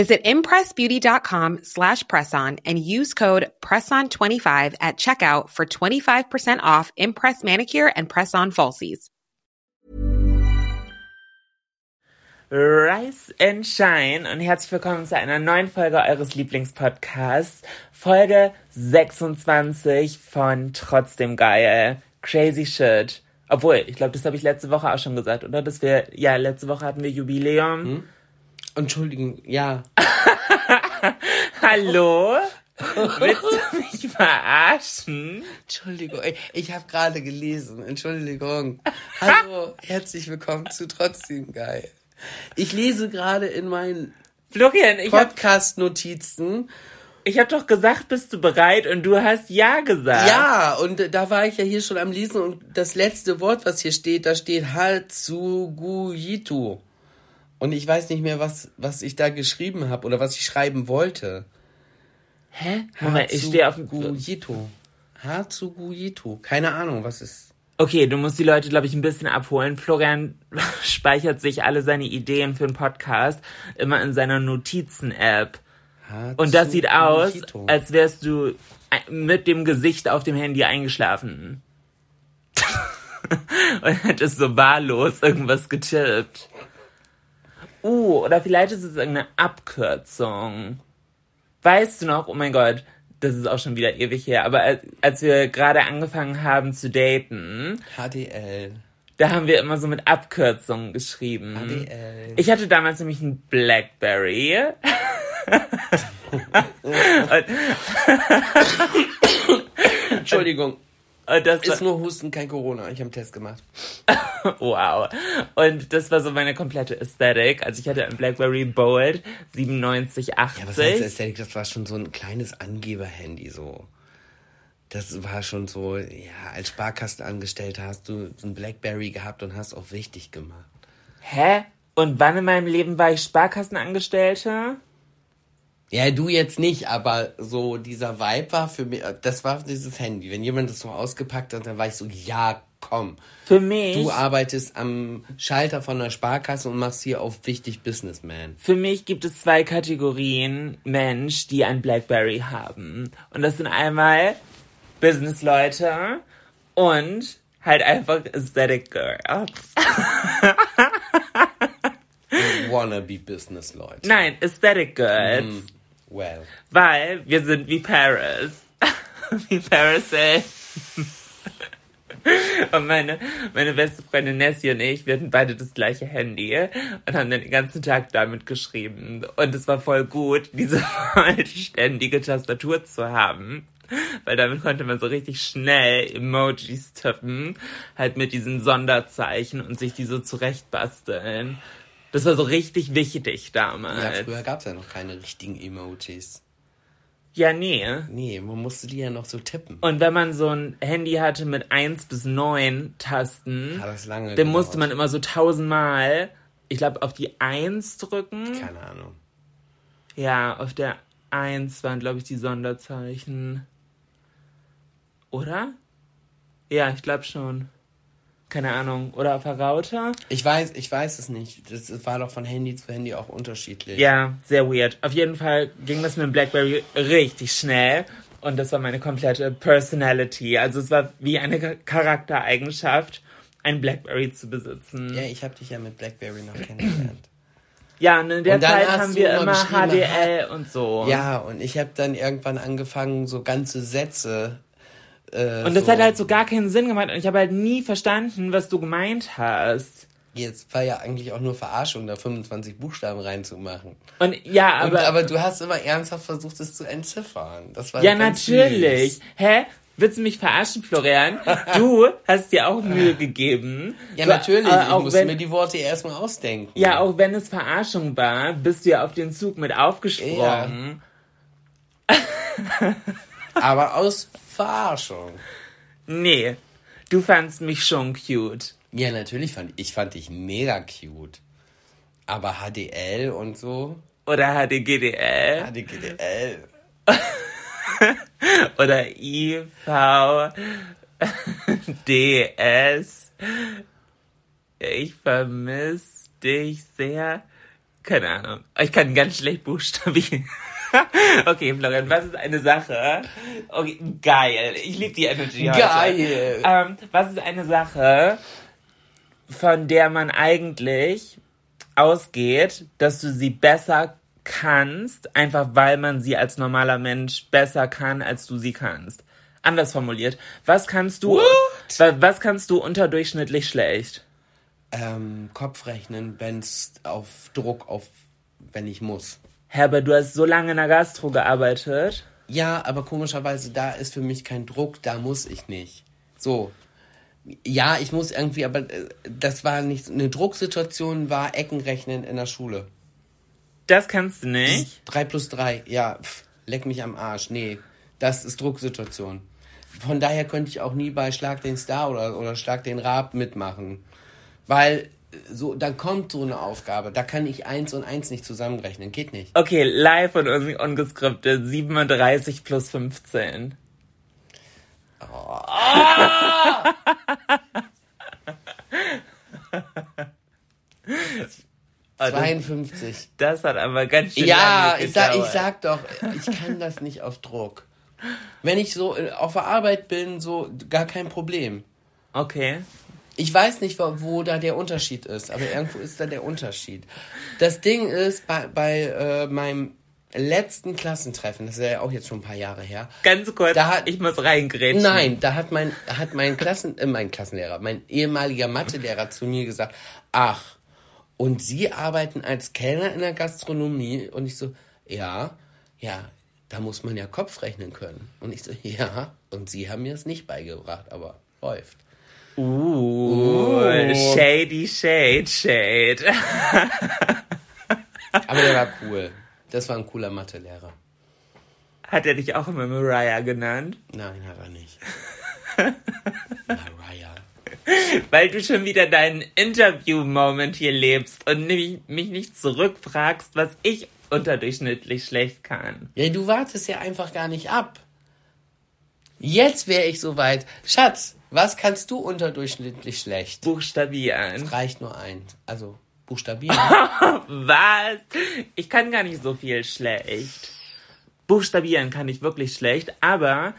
Visit impressbeauty.com slash presson and use code PRESSON25 at checkout for 25% off Impress Manicure and Press-On Falsies. Rise and Shine und herzlich willkommen zu einer neuen Folge eures Lieblingspodcasts. Folge 26 von Trotzdem Geil. Crazy Shit. Obwohl, ich glaube, das habe ich letzte Woche auch schon gesagt, oder? Dass wir, ja, letzte Woche hatten wir Jubiläum. Entschuldigung, ja. Hallo? Willst du mich verarschen? Entschuldigung, ey, ich habe gerade gelesen. Entschuldigung. Hallo, herzlich willkommen zu Trotzdem Geil. Ich lese gerade in meinen ich Podcast-Notizen. ich hab doch gesagt, bist du bereit? Und du hast Ja gesagt. Ja, und da war ich ja hier schon am Lesen und das letzte Wort, was hier steht, da steht Hatsuguyitu. Und ich weiß nicht mehr, was, was ich da geschrieben habe oder was ich schreiben wollte. Hä? Moment, ich stehe auf dem... Hatsuguyitu. Hatsuguyitu. Keine Ahnung, was ist. Okay, du musst die Leute, glaube ich, ein bisschen abholen. Florian speichert sich alle seine Ideen für einen Podcast immer in seiner Notizen-App. Und das sieht aus, als wärst du mit dem Gesicht auf dem Handy eingeschlafen. Und hättest so wahllos irgendwas getippt. Uh, oder vielleicht ist es irgendeine Abkürzung. Weißt du noch, oh mein Gott, das ist auch schon wieder ewig her, aber als, als wir gerade angefangen haben zu daten, HDL. da haben wir immer so mit Abkürzungen geschrieben. HDL. Ich hatte damals nämlich einen Blackberry. Entschuldigung. Und das Ist nur Husten, kein Corona. Ich habe einen Test gemacht. wow. Und das war so meine komplette Ästhetik. Also ich hatte einen Blackberry Bold 9780. Ja, was heißt Aesthetic? Das war schon so ein kleines Angeber-Handy, so. Das war schon so, ja, als Sparkassenangestellter hast du ein Blackberry gehabt und hast auch wichtig gemacht. Hä? Und wann in meinem Leben war ich Sparkassenangestellte? Ja, du jetzt nicht, aber so dieser Vibe war für mich, das war dieses Handy. Wenn jemand das so ausgepackt hat, dann war ich so, ja, komm. Für mich. Du arbeitest am Schalter von der Sparkasse und machst hier auf wichtig Businessman. Für mich gibt es zwei Kategorien Mensch, die ein Blackberry haben. Und das sind einmal Businessleute und halt einfach Aesthetic Girls. Wannabe Business Leute. Nein, Aesthetic Girls. Mm. Well. Weil wir sind wie Paris. wie Paris ey. Und meine, meine beste Freundin Nessie und ich, wir hatten beide das gleiche Handy und haben den ganzen Tag damit geschrieben. Und es war voll gut, diese vollständige Tastatur zu haben. Weil damit konnte man so richtig schnell Emojis tippen, halt mit diesen Sonderzeichen und sich die so zurechtbasteln. Das war so richtig wichtig damals. Ja, früher gab's ja noch keine richtigen Emojis. Ja, nee. Nee, man musste die ja noch so tippen. Und wenn man so ein Handy hatte mit 1 bis 9 Tasten, Hat das lange dann musste gedauert. man immer so tausendmal, ich glaube, auf die 1 drücken. Keine Ahnung. Ja, auf der 1 waren, glaube ich, die Sonderzeichen. Oder? Ja, ich glaube schon. Keine Ahnung. Oder Raute? Ich weiß, ich weiß es nicht. Das war doch von Handy zu Handy auch unterschiedlich. Ja, sehr weird. Auf jeden Fall ging das mit dem Blackberry richtig schnell. Und das war meine komplette Personality. Also es war wie eine Charaktereigenschaft, ein Blackberry zu besitzen. Ja, ich habe dich ja mit Blackberry noch kennengelernt. Ja, und in der Und dann Zeit haben wir immer immer HDL und so. Ja, und ich habe dann irgendwann angefangen, so ganze Sätze Äh, Und das so. hat halt so gar keinen Sinn gemacht und ich habe halt nie verstanden, was du gemeint hast. Jetzt war ja eigentlich auch nur Verarschung, da 25 Buchstaben reinzumachen. Und ja, Aber, aber. aber du hast immer ernsthaft versucht, es zu entziffern. Das war ja, ganz natürlich. süß. Hä? Willst du mich verarschen, Florian? Du hast dir auch Mühe gegeben. Ja, Du- natürlich. äh, ich musste wenn, mir die Worte erstmal ausdenken. Ja, auch wenn es Verarschung war, bist du ja auf den Zug mit aufgesprungen. Aber aus Verarschung. Nee, du fandst mich schon cute. Ja, natürlich fand ich fand dich mega cute. Aber HDL und so. Oder HDGDL. HDGDL. Oder IVDS. Ich vermisse dich sehr. Keine Ahnung. Ich kann ganz schlecht buchstabieren. Okay, Florian, was ist eine Sache? Okay, geil. Ich liebe die Energy heute. Geil. Ähm, was ist eine Sache, von der man eigentlich ausgeht, dass du sie besser kannst, einfach weil man sie als normaler Mensch besser kann, als du sie kannst? Anders formuliert, was kannst du, wa- was kannst du unterdurchschnittlich schlecht? Ähm, Kopfrechnen, wenn's auf Druck, auf wenn ich muss. Herbert, du hast so lange in der Gastro gearbeitet. Ja, aber komischerweise, da ist für mich kein Druck, da muss ich nicht. So. Ja, ich muss irgendwie, aber äh, das war nicht, eine Drucksituation war Eckenrechnen in der Schule. Das kannst du nicht. 3 plus 3, ja, pff, leck mich am Arsch. Nee, das ist Drucksituation. Von daher könnte ich auch nie bei Schlag den Star oder, oder Schlag den Rab mitmachen. Weil so, dann kommt so eine Aufgabe, da kann ich eins und eins nicht zusammenrechnen. Geht nicht. Okay, live und un ungeskriptet. 37 plus 15. 52. Das hat aber ganz schön Ja, ich sag, ich sag doch, ich kann das nicht auf Druck. Wenn ich so äh, auf der Arbeit bin, so gar kein Problem. Okay. Ich weiß nicht, wo, wo da der Unterschied ist, aber irgendwo ist da der Unterschied. Das Ding ist, bei, bei äh, meinem letzten Klassentreffen, das ist ja auch jetzt schon ein paar Jahre her, Ganz kurz, Da hat- ich muss reingrätschen. Nein, da hat mein, hat mein Klassen, äh, mein Klassenlehrer, mein ehemaliger Mathelehrer zu mir gesagt, ach, und Sie arbeiten als Kellner in der Gastronomie? Und ich so, ja, ja, da muss man ja Kopf rechnen können. Und ich so, ja, und Sie haben mir es nicht beigebracht, aber läuft. Uh, shady shade, shade. Aber der war cool. Das war ein cooler Mathelehrer. Hat er dich auch immer Mariah genannt? Nein, hat er nicht. Mariah. Weil du schon wieder deinen Interview-Moment hier lebst und mich, mich nicht zurückfragst, was ich unterdurchschnittlich schlecht kann. Ja, du wartest ja einfach gar nicht ab. Jetzt wäre ich soweit. Schatz, was kannst du unterdurchschnittlich schlecht? Buchstabieren. Reicht nur eins. Also buchstabieren. Was? Ich kann gar nicht so viel schlecht. Buchstabieren kann ich wirklich schlecht, aber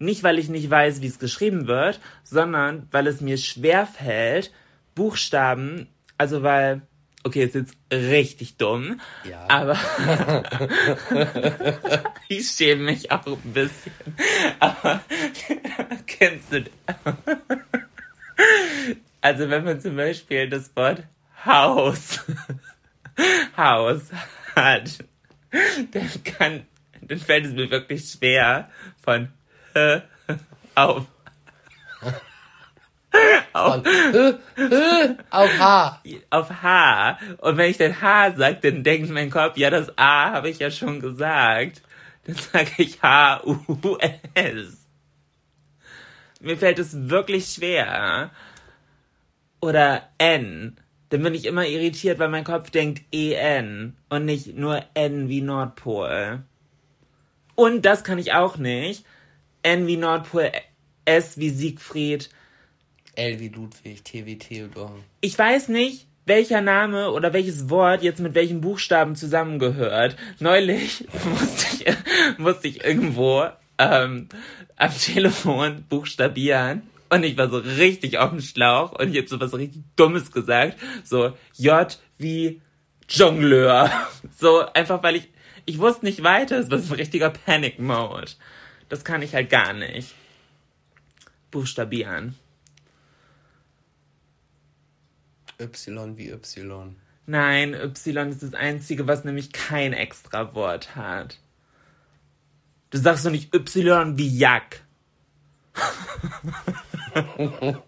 nicht, weil ich nicht weiß, wie es geschrieben wird, sondern weil es mir schwer fällt, Buchstaben, also weil, okay, ist jetzt richtig dumm, Ja. aber ich schäme mich auch ein bisschen. Aber kennst du Also wenn man zum Beispiel das Wort Haus, Haus hat, dann kann, dann fällt es mir wirklich schwer von H auf auf H. auf H. Und wenn ich dann H sage, dann denkt mein Kopf, ja, das A habe ich ja schon gesagt. Dann sage ich H-U-S. Mir fällt es wirklich schwer. Oder N. Dann bin ich immer irritiert, weil mein Kopf denkt E-N und nicht nur N wie Nordpol. Und das kann ich auch nicht. N wie Nordpol, S wie Siegfried, L wie Ludwig, T wie Theodor. ich weiß nicht, welcher Name oder welches Wort jetzt mit welchen Buchstaben zusammengehört. Neulich musste ich, musste ich irgendwo ähm, am Telefon buchstabieren und ich war so richtig auf dem Schlauch und ich habe so was richtig Dummes gesagt. So J wie Jongleur. So einfach, weil ich, ich wusste nicht weiter. Es war so ein richtiger Panic-Mode. Das kann ich halt gar nicht. buchstabieren. Y wie Y. Nein, Y ist das einzige, was nämlich kein extra Wort hat. Du sagst doch nicht Y wie Jack.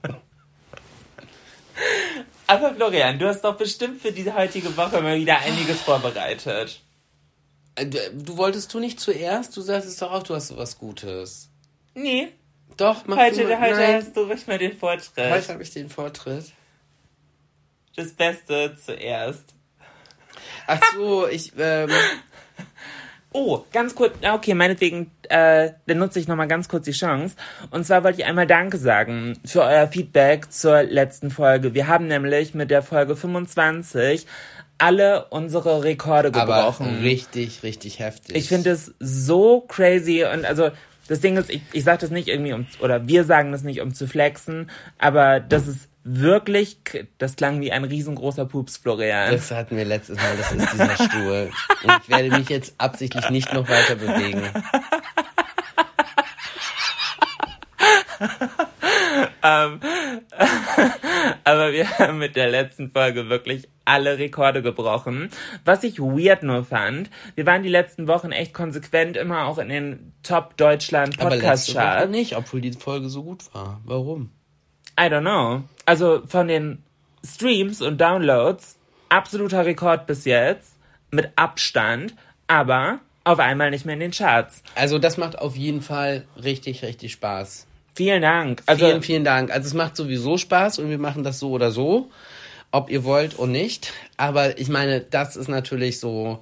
Aber Florian, du hast doch bestimmt für diese heutige Woche mal wieder einiges vorbereitet. Äh, Du, du wolltest du nicht zuerst? Du sagtest doch auch, du hast so was Gutes. Nee, Doch, mach heute, du, heute nein. hast du ruhig mal den Vortritt. Heute habe ich den Vortritt. Das Beste zuerst. Ach so, ich, ähm, Oh, ganz kurz, okay, meinetwegen, äh, dann nutze ich nochmal ganz kurz die Chance. Und zwar wollte ich einmal Danke sagen für euer Feedback zur letzten Folge. Wir haben nämlich mit der Folge 25 alle unsere Rekorde aber gebrochen. richtig, richtig heftig. Ich finde es so crazy und also das Ding ist, ich, ich sage das nicht irgendwie um, oder wir sagen das nicht um zu flexen, aber das ist wirklich, das klang wie ein riesengroßer Pups, Florian. Das hatten wir letztes Mal, das ist dieser Stuhl. Und ich werde mich jetzt absichtlich nicht noch weiter bewegen. Aber wir haben mit der letzten Folge wirklich alle Rekorde gebrochen. Was ich weird nur fand, wir waren die letzten Wochen echt konsequent immer auch in den Top Deutschland Aber Podcast letzte Woche Charts. nicht, obwohl die Folge so gut war. Warum? I don't know. Also von den Streams und Downloads absoluter Rekord bis jetzt mit Abstand, aber auf einmal nicht mehr in den Charts. Also das macht auf jeden Fall richtig, richtig Spaß. Vielen Dank. Also vielen, vielen Dank. Also es macht sowieso Spaß und wir machen das so oder so, ob ihr wollt oder nicht. Aber ich meine, das ist natürlich so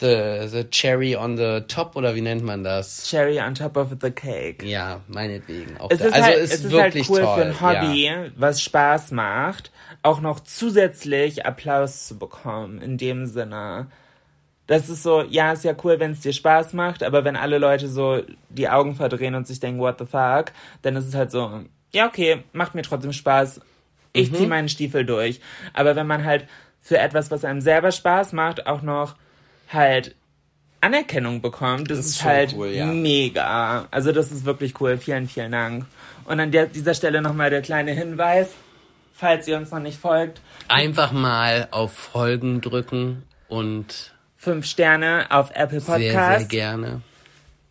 the, the cherry on the top oder wie nennt man das? Cherry on top of the cake. Ja, meinetwegen. Auch Es ist, also halt, ist es ist wirklich halt cool toll. für ein Hobby, Ja. was Spaß macht, auch noch zusätzlich Applaus zu bekommen, in dem Sinne. Das ist so, ja, ist ja cool, wenn es dir Spaß macht, aber wenn alle Leute so die Augen verdrehen und sich denken, what the fuck, dann ist es halt so, ja, okay, macht mir trotzdem Spaß. Ich Mhm. zieh meinen Stiefel durch. Aber wenn man halt für etwas, was einem selber Spaß macht, auch noch halt Anerkennung bekommt, das, Das ist, ist halt cool, ja. mega. Also das ist wirklich cool. Vielen, vielen Dank. Und an der, dieser Stelle nochmal der kleine Hinweis, falls ihr uns noch nicht folgt, Einfach mal auf Folgen drücken und fünf Sterne auf Apple sehr, sehr Podcast. gerne.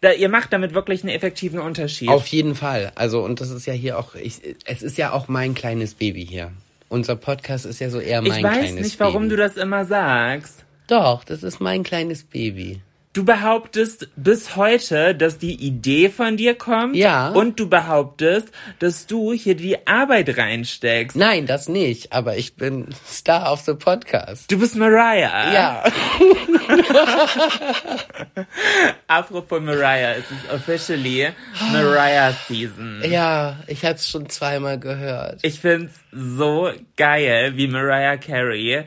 Da, ihr macht damit wirklich einen effektiven Unterschied. Auf jeden Fall. Also, und das ist ja hier auch, ich, es ist ja auch mein kleines Baby hier. Unser Podcast ist ja so eher mein ich weiß kleines nicht, warum Baby. du das immer sagst. Doch, das ist mein kleines Baby. Du behauptest bis heute, dass die Idee von dir kommt. Ja. Und du behauptest, dass du hier die Arbeit reinsteckst. Nein, das nicht. Aber ich bin Star of the Podcast. Du bist Mariah. Ja. Apropos Mariah, es ist officially Mariah Season. Ja, ich es schon zweimal gehört. Ich find's so geil, wie Mariah Carey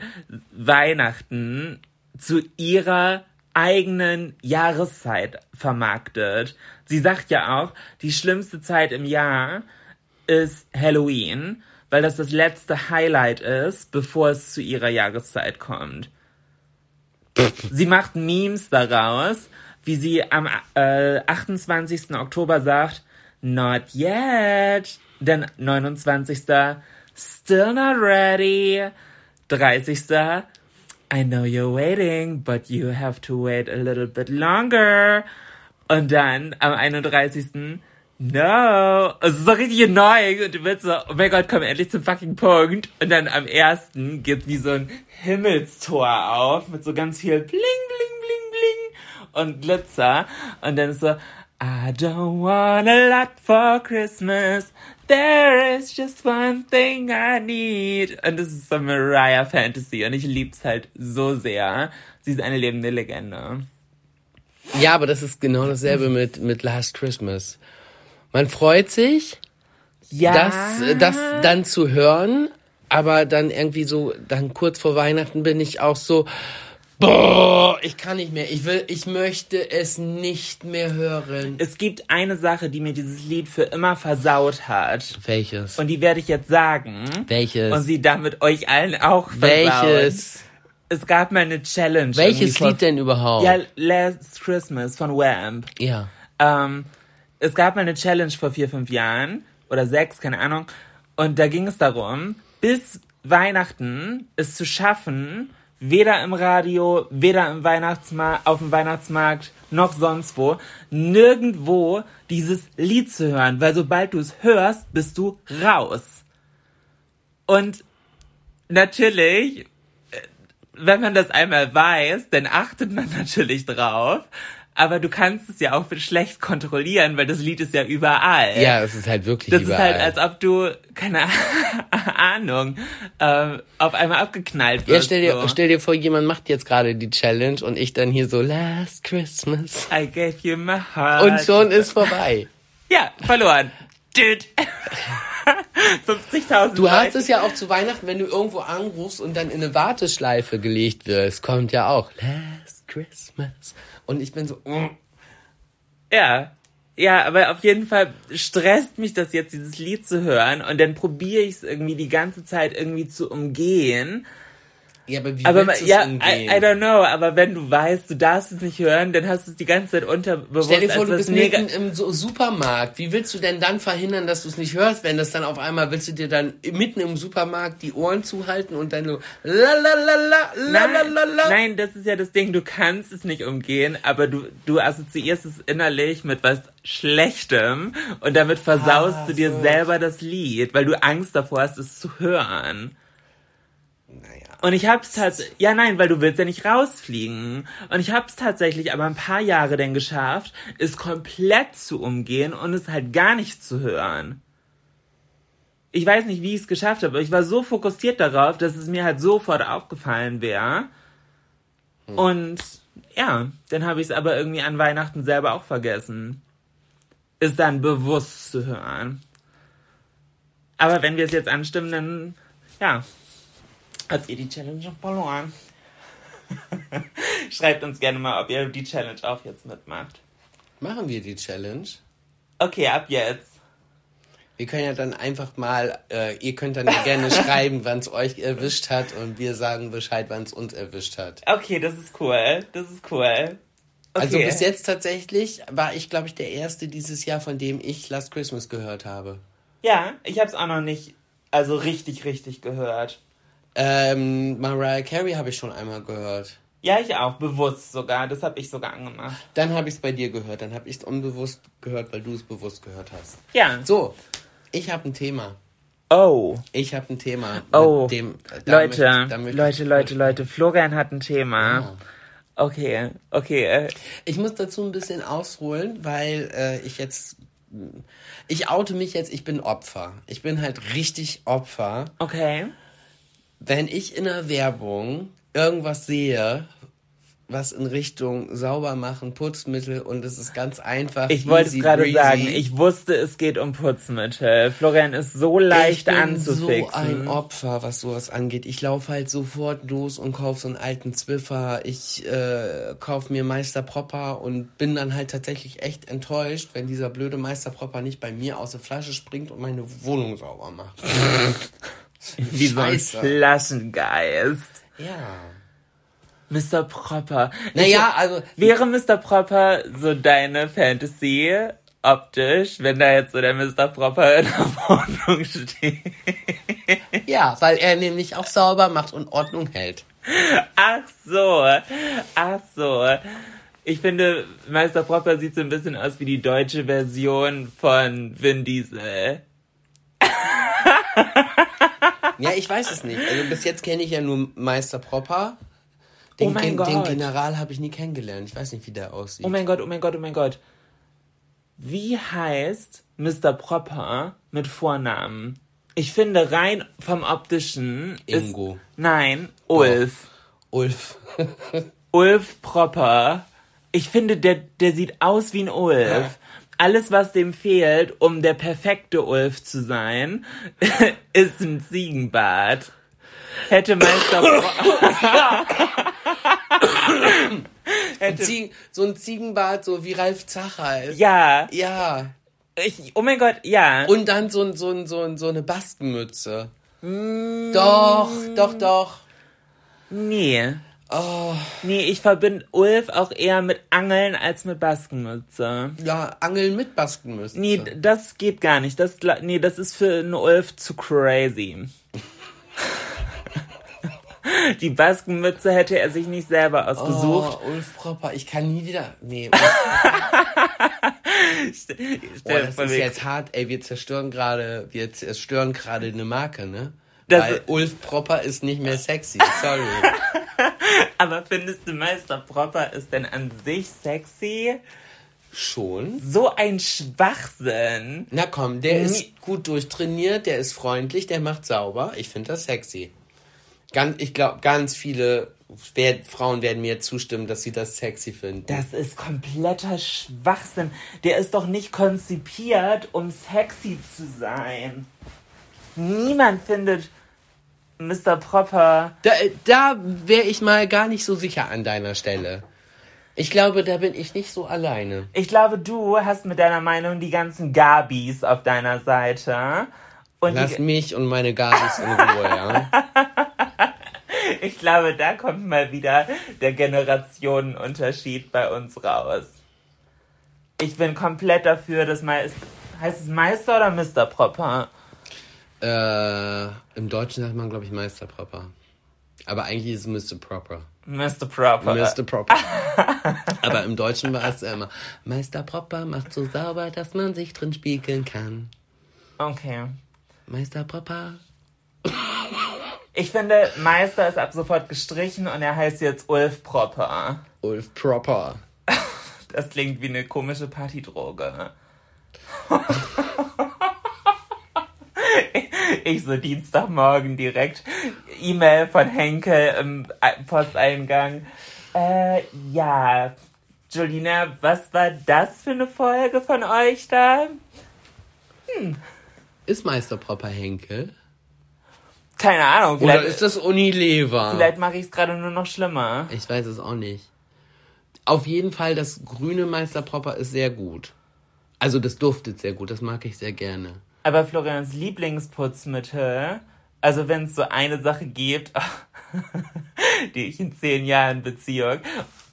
Weihnachten zu ihrer eigenen Jahreszeit vermarktet. Sie sagt ja auch, die schlimmste Zeit im Jahr ist Halloween, weil das das letzte Highlight ist, bevor es zu ihrer Jahreszeit kommt. Sie macht Memes daraus, wie sie am äh, 28. Oktober sagt, not yet. Dann 29. Still not ready. 30. I know you're waiting, but you have to wait a little bit longer. Und dann am 31. No. Es ist so richtig annoying und du willst so, oh mein Gott, komm endlich zum fucking Punkt. Und dann am 1. geht wie so ein Himmelstor auf mit so ganz viel bling, bling, bling, bling und Glitzer. Und dann ist so, I don't want a lot for Christmas. There is just one thing I need. Und das ist so Mariah Fantasy und ich lieb's halt so sehr. Sie ist eine lebende Legende. Ja, aber das ist genau dasselbe mit, mit Last Christmas. Man freut sich, Ja. das, das dann zu hören, aber dann irgendwie so, dann kurz vor Weihnachten bin ich auch so, boah, ich kann nicht mehr, ich will, ich möchte es nicht mehr hören. Es gibt eine Sache, die mir dieses Lied für immer versaut hat. Welches? Und die werde ich jetzt sagen. Welches? Und sie damit euch allen auch versauen. Welches? Es gab mal eine Challenge. Welches Lied denn überhaupt? Ja, Last Christmas von Wham. ja. Ähm, es gab mal eine Challenge vor vier, fünf Jahren. oder sechs, keine Ahnung. Und da ging es darum, bis Weihnachten es zu schaffen, weder im Radio, weder im Weihnachtsmarkt, auf dem Weihnachtsmarkt, noch sonst wo, nirgendwo dieses Lied zu hören, weil sobald du es hörst, bist du raus. Und natürlich, äh, wenn man das einmal weiß, dann achtet man natürlich drauf. Aber du kannst es ja auch schlecht kontrollieren, weil das Lied ist ja überall. Ja, es ist halt wirklich Das überall. ist halt, als ob du, keine Ahnung, äh, auf einmal abgeknallt wirst. ja, stell dir, so. stell dir vor, jemand macht jetzt gerade die Challenge und ich dann hier so Last Christmas. I gave you my heart. Und schon ist vorbei. Ja, verloren. Dude. 50.000 Du hast es ja auch zu Weihnachten, wenn du irgendwo anrufst und dann in eine Warteschleife gelegt wirst, kommt ja auch Last Christmas. Und ich bin so, mm. Ja. Ja, aber auf jeden Fall stresst mich das jetzt, dieses Lied zu hören. Und dann probiere ich es irgendwie die ganze Zeit irgendwie zu umgehen. Ja, aber wie Aber willst du es ja, I, umgehen? I don't know. Aber wenn du weißt, du darfst es nicht hören, dann hast du es die ganze Zeit unterbewusst. Stell dir vor, du bist mitten im so Supermarkt. Wie willst du denn dann verhindern, dass du es nicht hörst, wenn das dann auf einmal, willst du dir dann mitten im Supermarkt die Ohren zuhalten und dann so la la la la la la la la. Nein, das ist ja das Ding, du kannst es nicht umgehen, aber du, du assoziierst es innerlich mit was Schlechtem und damit versaust Ah, du dir so. selber das Lied, weil du Angst davor hast, es zu hören. Und ich hab's tatsächlich, ja nein, weil du willst ja nicht rausfliegen. Und ich hab's tatsächlich aber ein paar Jahre denn geschafft, es komplett zu umgehen und es halt gar nicht zu hören. Ich weiß nicht, wie ich es geschafft habe, aber ich war so fokussiert darauf, dass es mir halt sofort aufgefallen wäre. Und ja, dann habe ich es aber irgendwie an Weihnachten selber auch vergessen. Es dann bewusst zu hören. Aber wenn wir es jetzt anstimmen, dann ja, habt ihr die Challenge schon verloren. Schreibt uns gerne mal, ob ihr die Challenge auch jetzt mitmacht. Machen wir die Challenge? Okay, ab jetzt. Wir können ja dann einfach mal, äh, ihr könnt dann ja gerne schreiben, wann es euch erwischt hat und wir sagen Bescheid, wann es uns erwischt hat. Okay, das ist cool. Das ist cool. Okay. Also bis jetzt tatsächlich war ich, glaube ich, der Erste dieses Jahr, von dem ich Last Christmas gehört habe. Ja, ich hab's auch noch nicht, also richtig, richtig gehört. Ähm, Mariah Carey habe ich schon einmal gehört. Ja, ich auch, bewusst sogar. Das habe ich sogar angemacht. Dann habe ich es bei dir gehört. Dann habe ich es unbewusst gehört, weil du es bewusst gehört hast. Ja. So, ich habe ein Thema. Oh. Ich habe ein Thema. Oh. Mit dem, da Leute, möchte- Leute, Leute, Leute. Florian hat ein Thema. Ja. Okay, okay. äh, Ich muss dazu ein bisschen ausholen, weil äh, ich jetzt. Ich oute mich jetzt, ich bin Opfer. Ich bin halt richtig Opfer. Okay. Wenn ich in der Werbung irgendwas sehe, was in Richtung sauber machen, Putzmittel und es ist ganz einfach. Ich wollte es gerade sagen. Ich wusste, es geht um Putzmittel. Florian ist so leicht ich bin anzufixen. so ein Opfer, was sowas angeht. Ich laufe halt sofort los und kaufe so einen alten Zwiffer. Ich äh, kaufe mir Meister Propper und bin dann halt tatsächlich echt enttäuscht, wenn dieser blöde Meister Propper nicht bei mir aus der Flasche springt und meine Wohnung sauber macht. Wie so ein. Flaschengeist. Ja. Mr. Proper. Naja, also- Wäre Mr. Proper so deine Fantasy optisch, wenn da jetzt so der Mr. Proper in der Wohnung steht? Ja, weil er nämlich auch sauber macht und Ordnung hält. Ach so. Ach so. Ich finde, Meister Proper sieht so ein bisschen aus wie die deutsche Version von Vin Diesel. Ja, ich weiß es nicht. Also bis jetzt kenne ich ja nur Meister Propper. Den, Oh mein Gen- Gott. den General habe ich nie kennengelernt. Ich weiß nicht, wie der aussieht. Oh mein Gott, oh mein Gott, oh mein Gott. Wie heißt Mr. Proper mit Vornamen? Ich finde rein vom optischen Ingo. Ist, nein, Ulf. Ulf. Ulf Proper. Ich finde, der, der sieht aus wie ein Ulf. Alles, was dem fehlt, um der perfekte Ulf zu sein, ist ein Ziegenbart. Hätte Meister Proper... Zie so ein Ziegenbart, so wie Ralf Zachal. ja, Ja. ich, oh mein Gott, ja. Und dann so, ein- so, ein- so, ein- so eine Bastenmütze. Mm. Doch, doch, doch. Nee. Oh, Nee, ich verbinde Ulf auch eher mit Angeln als mit Baskenmütze. ja, Angeln mit Basken müssen. Nee, das geht gar nicht. Das, nee, das ist für einen Ulf zu crazy. Die Baskenmütze hätte er sich nicht selber ausgesucht. Oh, Ulf Propper, ich kann nie wieder. Nee, Stell oh, das ist jetzt hart. Ey, wir zerstören gerade, wir zerstören gerade eine Marke, ne? Das- Weil Ulf Propper ist nicht mehr sexy. Sorry. Aber findest du Meister Propper ist denn an sich sexy? Schon? So ein Schwachsinn. Na komm, der Nie- ist gut durchtrainiert, der ist freundlich, der macht sauber. Ich finde das sexy. Ganz, ich glaube, ganz viele wer, Frauen werden mir zustimmen, dass sie das sexy finden. Das ist kompletter Schwachsinn. Der ist doch nicht konzipiert, um sexy zu sein. Niemand findet Mr. Propper. Da, da wäre ich mal gar nicht so sicher an deiner Stelle. Ich glaube, da bin ich nicht so alleine. Ich glaube, du hast mit deiner Meinung die ganzen Gabis auf deiner Seite. Und Lass mich und meine Gabis in Ruhe, ja? ich glaube, da kommt mal wieder der Generationenunterschied bei uns raus. Ich bin komplett dafür, dass Meister. Heißt es Meister oder Mr. Propper? Äh, Im Deutschen sagt man, glaube ich, Meisterpropper. Aber eigentlich ist es Mr. Proper. Mr. Propper. Mr. Proper. Aber im Deutschen war es ja immer, Meister Proper macht so sauber, dass man sich drin spiegeln kann. Okay. Meister Proper. Ich finde, Meister ist ab sofort gestrichen und er heißt jetzt Ulf Propper. Ulf Proper. Das klingt wie eine komische Partydroge. Ich so Dienstagmorgen direkt E-Mail von Henkel im Posteingang. Äh, ja. Julina, was war das für eine Folge von euch da? Ist Meister Proper Henkel? Keine Ahnung, Oder ist das Unilever? vielleicht mache ich es gerade nur noch schlimmer. Ich weiß es auch nicht. Auf jeden Fall, das grüne Meister Proper ist sehr gut. Also das duftet sehr gut, das mag ich sehr gerne. Aber Florians Lieblingsputzmittel, also wenn es so eine Sache gibt, die ich in zehn Jahren Beziehung.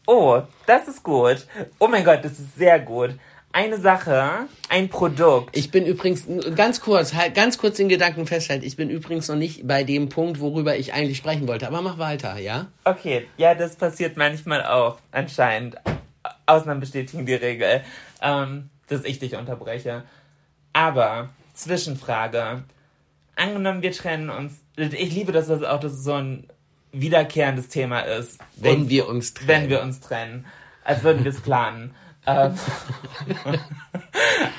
Oh, das ist gut. Oh mein Gott, das ist sehr gut. Eine Sache, ein Produkt. Ich bin übrigens, ganz kurz, halt, ganz kurz den Gedanken festhalten, ich bin übrigens noch nicht bei dem Punkt, worüber ich eigentlich sprechen wollte. Aber mach weiter, ja? Okay, ja, das passiert manchmal auch, anscheinend. Ausnahmen bestätigen die Regel, ähm, dass ich dich unterbreche. Aber, Zwischenfrage. Angenommen, wir trennen uns. Ich liebe das, dass auch das so ein wiederkehrendes Thema ist. Wenn Und- wir uns trennen. Wenn wir uns trennen. Als würden wir es planen. ähm,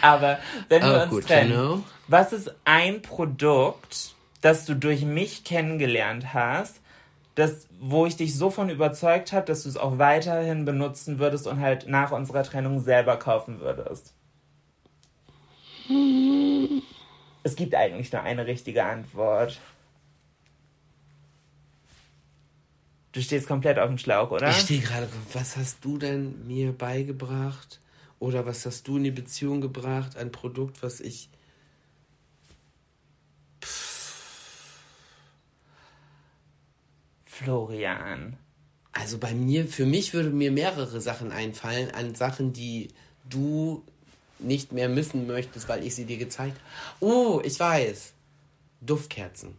aber wenn wir Oh, uns trennen, know. was ist ein Produkt, das du durch mich kennengelernt hast, das, wo ich dich so von überzeugt habe, dass du es auch weiterhin benutzen würdest und halt nach unserer Trennung selber kaufen würdest? Es gibt eigentlich nur eine richtige Antwort. Du stehst komplett auf dem Schlauch, oder? Ich stehe gerade, was hast du denn mir beigebracht? Oder was hast du in die Beziehung gebracht? Ein Produkt, was ich. Florian. Also bei mir, für mich würde mir mehrere Sachen einfallen, an Sachen, die du nicht mehr missen möchtest, weil ich sie dir gezeigt habe. Oh, ich weiß. Duftkerzen.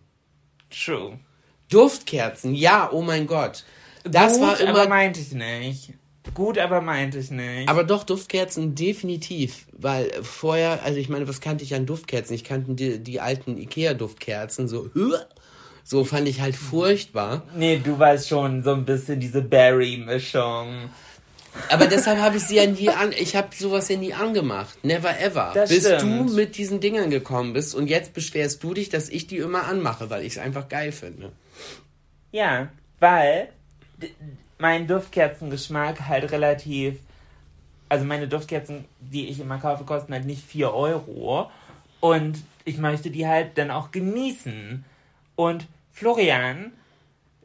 True. Duftkerzen, ja, oh mein Gott. Das Gut, war aber immer. meinte ich nicht. Gut, aber meinte ich nicht. Aber doch, Duftkerzen definitiv. Weil vorher, also ich meine, was kannte ich an Duftkerzen? Ich kannte die, die alten Ikea-Duftkerzen, so, so fand ich halt furchtbar. nee, du weißt schon so ein bisschen diese Berry-Mischung. Aber deshalb habe ich sie ja nie an, ich habe sowas ja nie angemacht. Never ever. Das Bis stimmt. du mit diesen Dingern gekommen bist und jetzt beschwerst du dich, dass ich die immer anmache, weil ich es einfach geil finde. Ja, weil mein Duftkerzengeschmack halt relativ. Also meine Duftkerzen, die ich immer kaufe, kosten halt nicht 4 Euro. Und ich möchte die halt dann auch genießen. Und Florian,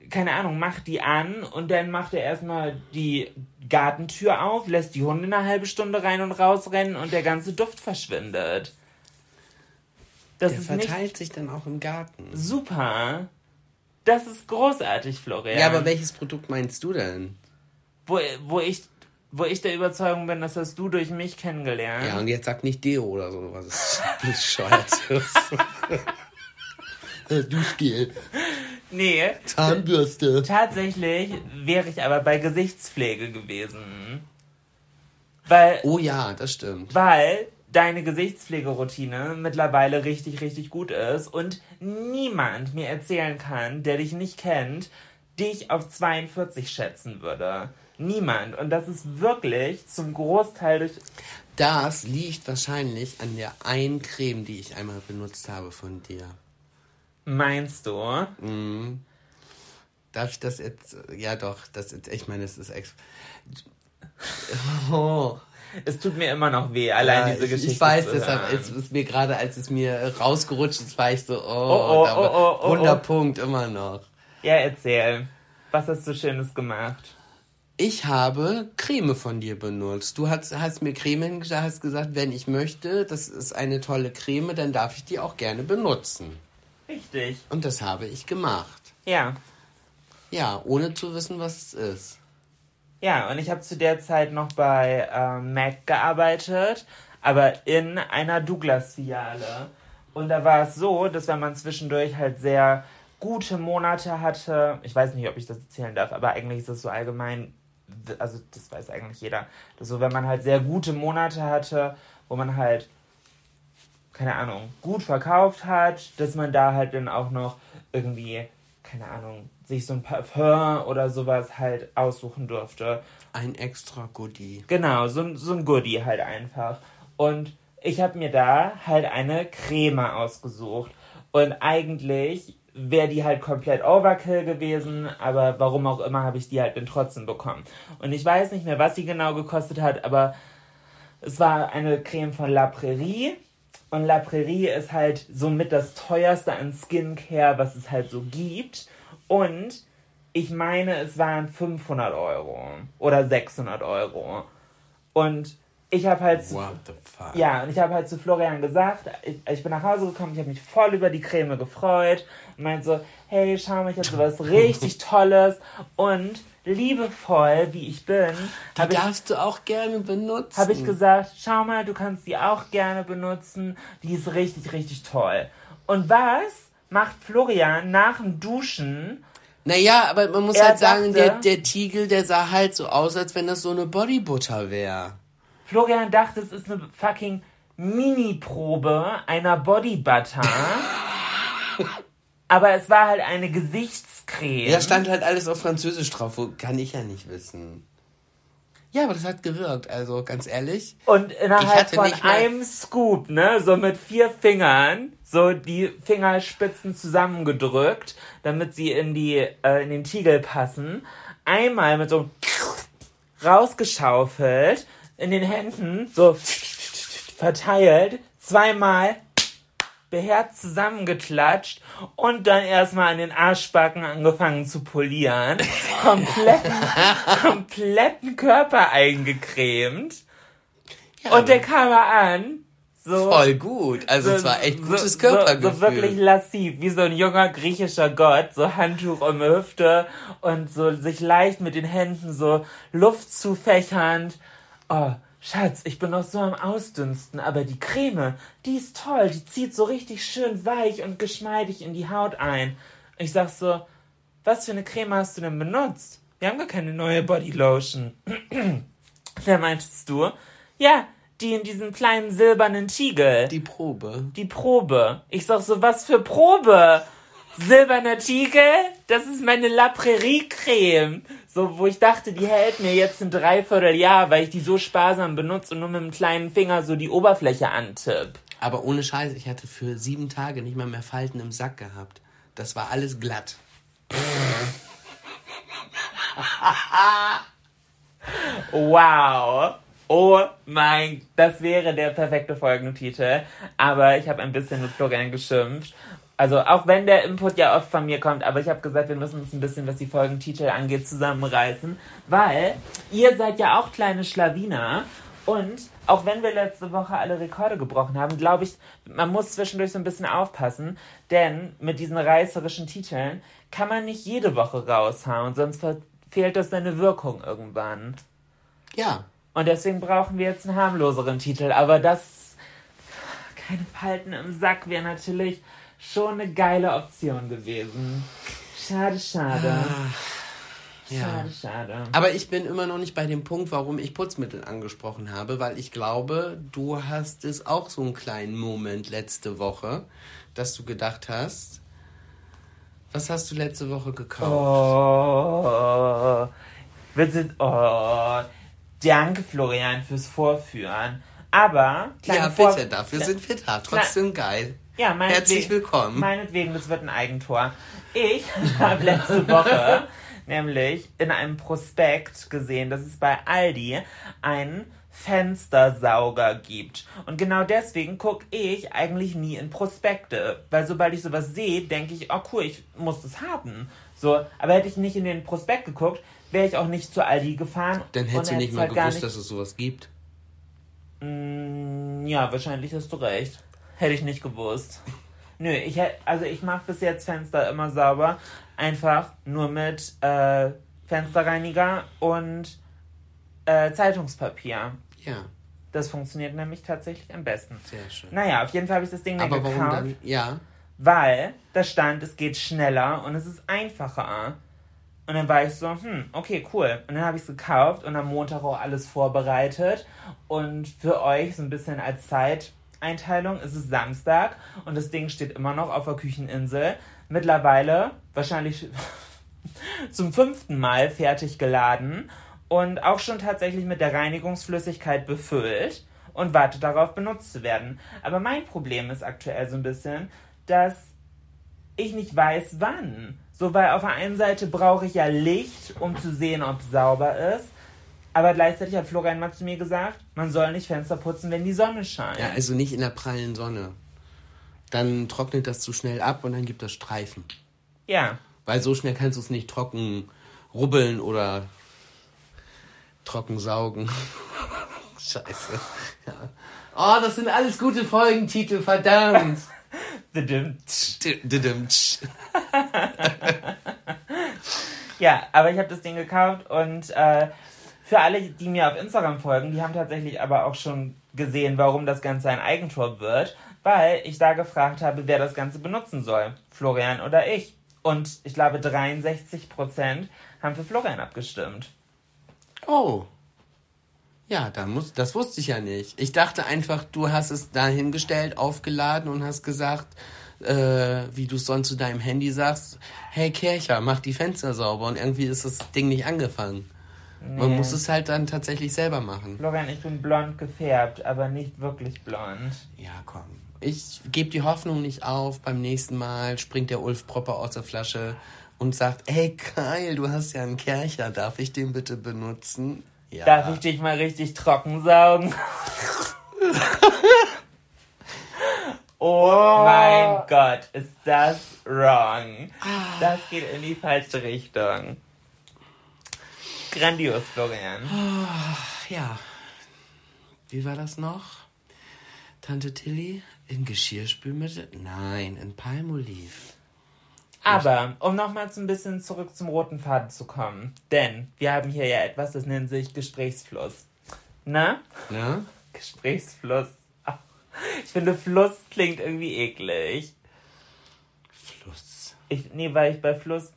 keine Ahnung, macht die an und dann macht er erstmal die Gartentür auf, lässt die Hunde eine halbe Stunde rein und rausrennen und der ganze Duft verschwindet. Das Der ist nicht verteilt sich dann auch im Garten. super. Das ist großartig, Florian. Ja, aber welches Produkt meinst du denn? Wo, wo, ich, wo ich der Überzeugung bin, das hast du durch mich kennengelernt. Ja, und jetzt sag nicht Deo oder so, was ist bescheuert ist. Duschgel. Nee. Zahnbürste. Tatsächlich wäre ich aber bei Gesichtspflege gewesen. Weil, Oh ja, das stimmt. weil deine Gesichtspflegeroutine mittlerweile richtig, richtig gut ist und niemand mir erzählen kann, der dich nicht kennt, dich auf 42 schätzen würde. Niemand. Und das ist wirklich zum Großteil durch. Das liegt wahrscheinlich an der einen Creme, die ich einmal benutzt habe von dir. Meinst du? Darf ich das jetzt? Ja, doch. Das jetzt, ich meine, es ist ex. Oh. Es tut mir immer noch weh, allein Ja, diese ich, Geschichte. ich weiß, deshalb es ist mir gerade, als es mir rausgerutscht ist, war ich so, oh, Oh, oh, oh, oh, oh, wunder oh. Punkt immer noch. Ja, erzähl. Was hast du Schönes gemacht? Ich habe Creme von dir benutzt. Du hast, hast mir Creme hingestellt, hast gesagt, wenn ich möchte, das ist eine tolle Creme, dann darf ich die auch gerne benutzen. Richtig. Und das habe ich gemacht. Ja. Ja, ohne zu wissen, was es ist. Ja, und ich habe zu der Zeit noch bei ähm, Mac gearbeitet, aber in einer Douglas-Filiale. Und da war es so, dass wenn man zwischendurch halt sehr gute Monate hatte, ich weiß nicht, ob ich das erzählen darf, aber eigentlich ist das so allgemein, also das weiß eigentlich jeder, dass so, wenn man halt sehr gute Monate hatte, wo man halt, keine Ahnung, gut verkauft hat, dass man da halt dann auch noch irgendwie, keine Ahnung, sich so ein Parfum oder sowas halt aussuchen durfte. Ein extra Goodie. Genau, so, ein- so ein Goodie halt einfach. Und ich habe mir da halt eine Creme ausgesucht. Und eigentlich wäre die halt komplett Overkill gewesen, aber warum auch immer habe ich die halt dann trotzdem bekommen. Und ich weiß nicht mehr, was sie genau gekostet hat, aber es war eine Creme von La Prairie. Und La Prairie ist halt somit das teuerste an Skincare, was es halt so gibt. Und ich meine, es waren 500 Euro oder 600 Euro. Und ich habe halt zu, ja, und ich habe halt zu Florian gesagt, ich, ich bin nach Hause gekommen, ich habe mich voll über die Creme gefreut und meinte so, hey, schau mal, ich habe sowas richtig Tolles und liebevoll, wie ich bin, Die habe ich darfst du auch gerne benutzen. habe ich gesagt, schau mal, du kannst die auch gerne benutzen. Die ist richtig, richtig toll. Und was macht Florian nach dem Duschen? Naja, aber man muss Er halt sagen, der, dachte- der Tiegel, der sah halt so aus, als wenn das so eine Bodybutter wäre. Florian dachte, es ist eine fucking Mini-Probe einer Body Butter. Aber es war halt eine Gesichtscreme. Ja, stand halt alles auf Französisch drauf, wo kann ich ja nicht wissen. Ja, aber das hat gewirkt, also ganz ehrlich. Und innerhalb von einem Scoop, ne, so mit vier Fingern, so die Fingerspitzen zusammengedrückt, damit sie in die äh, in den Tiegel passen, einmal mit so rausgeschaufelt, in den Händen so verteilt, zweimal beherzt zusammengeklatscht und dann erstmal an den Arschbacken angefangen zu polieren, kompletten, kompletten Körper eingecremt. Und der kam an, so, Voll gut. Also es war echt gutes so, Körpergefühl. So, so wirklich lassiv, wie so ein junger griechischer Gott, so Handtuch um die Hüfte und so sich leicht mit den Händen so Luft zufächernd. Oh, Schatz, ich bin noch so am Ausdünsten, aber die Creme, die ist toll, die zieht so richtig schön weich und geschmeidig in die Haut ein. Ich sag so, was für eine Creme hast du denn benutzt? Wir haben gar keine neue Bodylotion. Wer meintest du? Ja, die in diesem kleinen silbernen Tiegel. Die Probe. Die Probe. Ich sag so, was für Probe? Silberner Tiegel? Das ist meine La Prairie Creme. So, wo ich dachte, die hält mir jetzt ein Dreivierteljahr, weil ich die so sparsam benutze und nur mit dem kleinen Finger so die Oberfläche antipp. Aber ohne Scheiß, ich hatte für sieben Tage nicht mal mehr Falten im Sack gehabt. Das war alles glatt. Wow. Oh mein, das wäre der perfekte Folgentitel. Aber ich habe ein bisschen mit Florian geschimpft. Also auch wenn der Input ja oft von mir kommt, aber ich habe gesagt, wir müssen uns ein bisschen, was die Folgentitel angeht, zusammenreißen, weil ihr seid ja auch kleine Schlawiner Und auch wenn wir letzte Woche alle Rekorde gebrochen haben, glaube ich, man muss zwischendurch so ein bisschen aufpassen, denn mit diesen reißerischen Titeln kann man nicht jede Woche raushauen, sonst verfehlt das seine Wirkung irgendwann. Ja. Und deswegen brauchen wir jetzt einen harmloseren Titel, aber das keine Falten im Sack wäre natürlich schon eine geile Option gewesen. Schade, schade. Ja. Schade, schade. Aber ich bin immer noch nicht bei dem Punkt, warum ich Putzmittel angesprochen habe, weil ich glaube, du hast es auch so einen kleinen Moment letzte Woche, dass du gedacht hast, was hast du letzte Woche gekauft? Oh, bitte, oh, danke Florian fürs Vorführen. Aber, ja, Vor- bitte, dafür sind wir da. Trotzdem geil. Ja, meinetwegen, Herzlich willkommen. Meinetwegen, das wird ein Eigentor. Ich habe letzte Woche nämlich in einem Prospekt gesehen, dass es bei Aldi einen Fenstersauger gibt. Und genau deswegen gucke ich eigentlich nie in Prospekte. Weil sobald ich sowas sehe, denke ich, oh cool, ich muss das haben. So, aber hätte ich nicht in den Prospekt geguckt, wäre ich auch nicht zu Aldi gefahren. Dann hättest du nicht mal halt gewusst, nicht- dass es sowas gibt. Mm, Ja, wahrscheinlich hast du recht. Hätte ich nicht gewusst. Nö, ich hätt, also ich mache bis jetzt Fenster immer sauber. Einfach nur mit äh, Fensterreiniger und äh, Zeitungspapier. Ja, Das funktioniert nämlich tatsächlich am besten. sehr schön. Naja, auf jeden Fall habe ich das Ding dann Aber warum gekauft, dann? Ja. weil da stand, es geht schneller und es ist einfacher. Und dann war ich so, hm, okay, cool. Und dann habe ich es gekauft und am Montag auch alles vorbereitet. Und für euch so ein bisschen als Zeiteinteilung ist es Samstag und das Ding steht immer noch auf der Kücheninsel. Mittlerweile wahrscheinlich zum fünften Mal fertig geladen und auch schon tatsächlich mit der Reinigungsflüssigkeit befüllt und wartet darauf benutzt zu werden. Aber mein Problem ist aktuell so ein bisschen, dass ich nicht weiß, wann. So, weil auf der einen Seite brauche ich ja Licht, um zu sehen, ob es sauber ist. Aber gleichzeitig hat Florian mal zu mir gesagt, man soll nicht Fenster putzen, wenn die Sonne scheint. Ja, also nicht in der prallen Sonne. Dann trocknet das zu schnell ab und dann gibt das Streifen. ja. Weil so schnell kannst du es nicht trocken rubbeln oder trocken saugen. Scheiße. Ja. Oh, das sind alles gute Folgentitel, verdammt. Ja, aber ich habe das Ding gekauft und äh, für alle, die mir auf Instagram folgen, die haben tatsächlich aber auch schon gesehen, warum das Ganze ein Eigentor wird, weil ich da gefragt habe, wer das Ganze benutzen soll, Florian oder ich. Und ich glaube, 63% haben für Florian abgestimmt. Oh. Ja, da muss, das wusste ich ja nicht. Ich dachte einfach, du hast es da hingestellt, aufgeladen und hast gesagt, äh, wie du es sonst zu deinem Handy sagst, hey Kercher, mach die Fenster sauber und irgendwie ist das Ding nicht angefangen. Man muss es halt dann tatsächlich selber machen. Florian, ich bin blond gefärbt, aber nicht wirklich blond. Ja, komm. Ich gebe die Hoffnung nicht auf. Beim nächsten Mal springt der Ulf Propper aus der Flasche und sagt, ey Kyle, du hast ja einen Kercher, darf ich den bitte benutzen? Ja. Darf ich dich mal richtig trocken saugen? oh mein Gott, ist das wrong. Das geht in die falsche Richtung. Grandios, Florian. Ja. Wie war das noch? Tante Tilly in Geschirrspülmittel? Nein, in Palmolive. Aber, um nochmal so ein bisschen zurück zum roten Faden zu kommen. Denn wir haben hier ja etwas, das nennt sich Gesprächsfluss. Na? Ne? Gesprächsfluss. Ach, Ich finde, Fluss klingt irgendwie eklig. Fluss. Ich, nee, weil ich bei Fluss.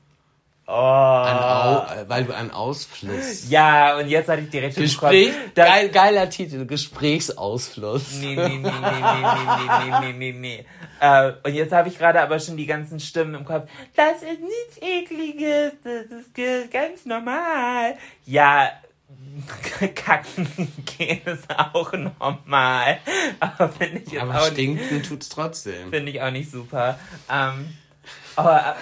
Oh. An Au, äh, weil du an Ausfluss. Ja, und jetzt hatte ich direkt im Gespräch, geil, geiler Titel, Gesprächsausfluss. Nee, nee, nee, nee, nee, nee, nee, nee, nee, nee. Äh, und jetzt habe ich gerade aber schon die ganzen Stimmen im Kopf. Das ist nichts Ekliges, das ist ganz normal. Ja, kacken gehen ist auch normal. Aber finde ich jetzt Aber auch nicht, stinken tut's trotzdem. finde ich auch nicht super. Ähm, oh, äh,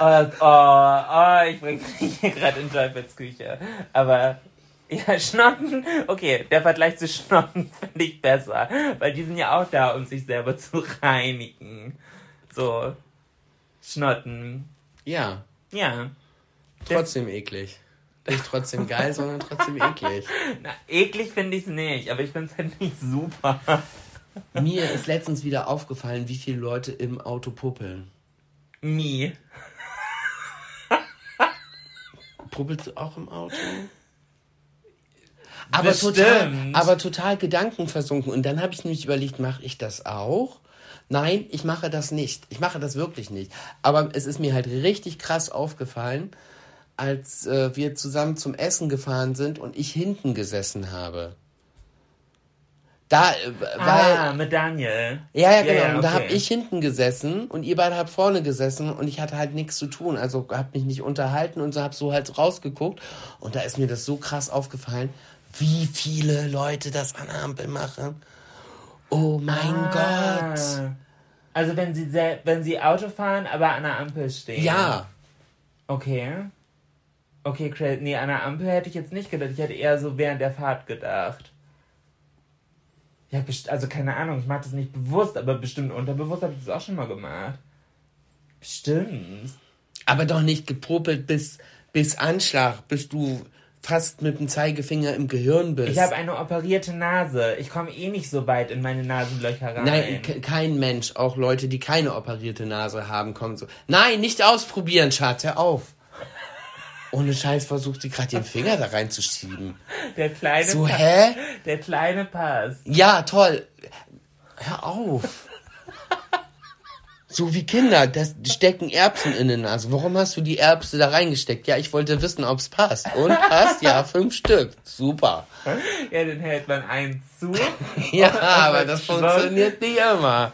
oh, oh, oh, ich bringe mich hier gerade in Teufelsküche. Aber ja, Schnotten, okay, der Vergleich zu Schnotten finde ich besser, weil die sind ja auch da, um sich selber zu reinigen. So, Schnotten, Ja, ja. trotzdem eklig. Nicht trotzdem geil, sondern trotzdem eklig. Na, eklig finde ich es nicht, aber ich finde es halt nicht super. Mir ist letztens wieder aufgefallen, wie viele Leute im Auto puppeln. Nie. Puppelst du auch im Auto? Aber total, aber total gedankenversunken. Und dann habe ich nämlich überlegt, mache ich das auch? Nein, ich mache das nicht. Ich mache das wirklich nicht. Aber es ist mir halt richtig krass aufgefallen, als äh, wir zusammen zum Essen gefahren sind und ich hinten gesessen habe. Da, äh, weil, ah, mit Daniel. ja, ja, genau. und da okay. habe ich hinten gesessen und ihr beide habt vorne gesessen und ich hatte halt nichts zu tun. Also hab mich nicht unterhalten und so hab so halt rausgeguckt. Und da ist mir das so krass aufgefallen, wie viele Leute das an der Ampel machen. Oh mein Ah. Gott. Also wenn sie wenn sie Auto fahren, aber an der Ampel stehen. Ja. Okay. Okay, crazy. Nee, an der Ampel hätte ich jetzt nicht gedacht. Ich hätte eher so während der Fahrt gedacht. Ja, also keine Ahnung, ich mache das nicht bewusst, aber bestimmt unterbewusst habe ich das auch schon mal gemacht. Bestimmt. Aber doch nicht gepopelt bis, bis Anschlag, bis du fast mit dem Zeigefinger im Gehirn bist. Ich habe eine operierte Nase. Ich komme eh nicht so weit in meine Nasenlöcher rein. Nein, ke- kein Mensch, auch Leute, die keine operierte Nase haben, kommen so. Nein, nicht ausprobieren, Schatz, hör auf. Ohne Scheiß versucht sie gerade den Finger da reinzuschieben. Der kleine So, Pa- hä? Der kleine Pass. Ja, toll. Hör auf. So wie Kinder, das die stecken Erbsen in den Nase. Warum hast du die Erbse da reingesteckt? Ja, ich wollte wissen, ob's passt. Und passt? Ja, fünf Stück. Super. Ja, den hält man einen zu. Ja, aber das funktioniert nicht immer.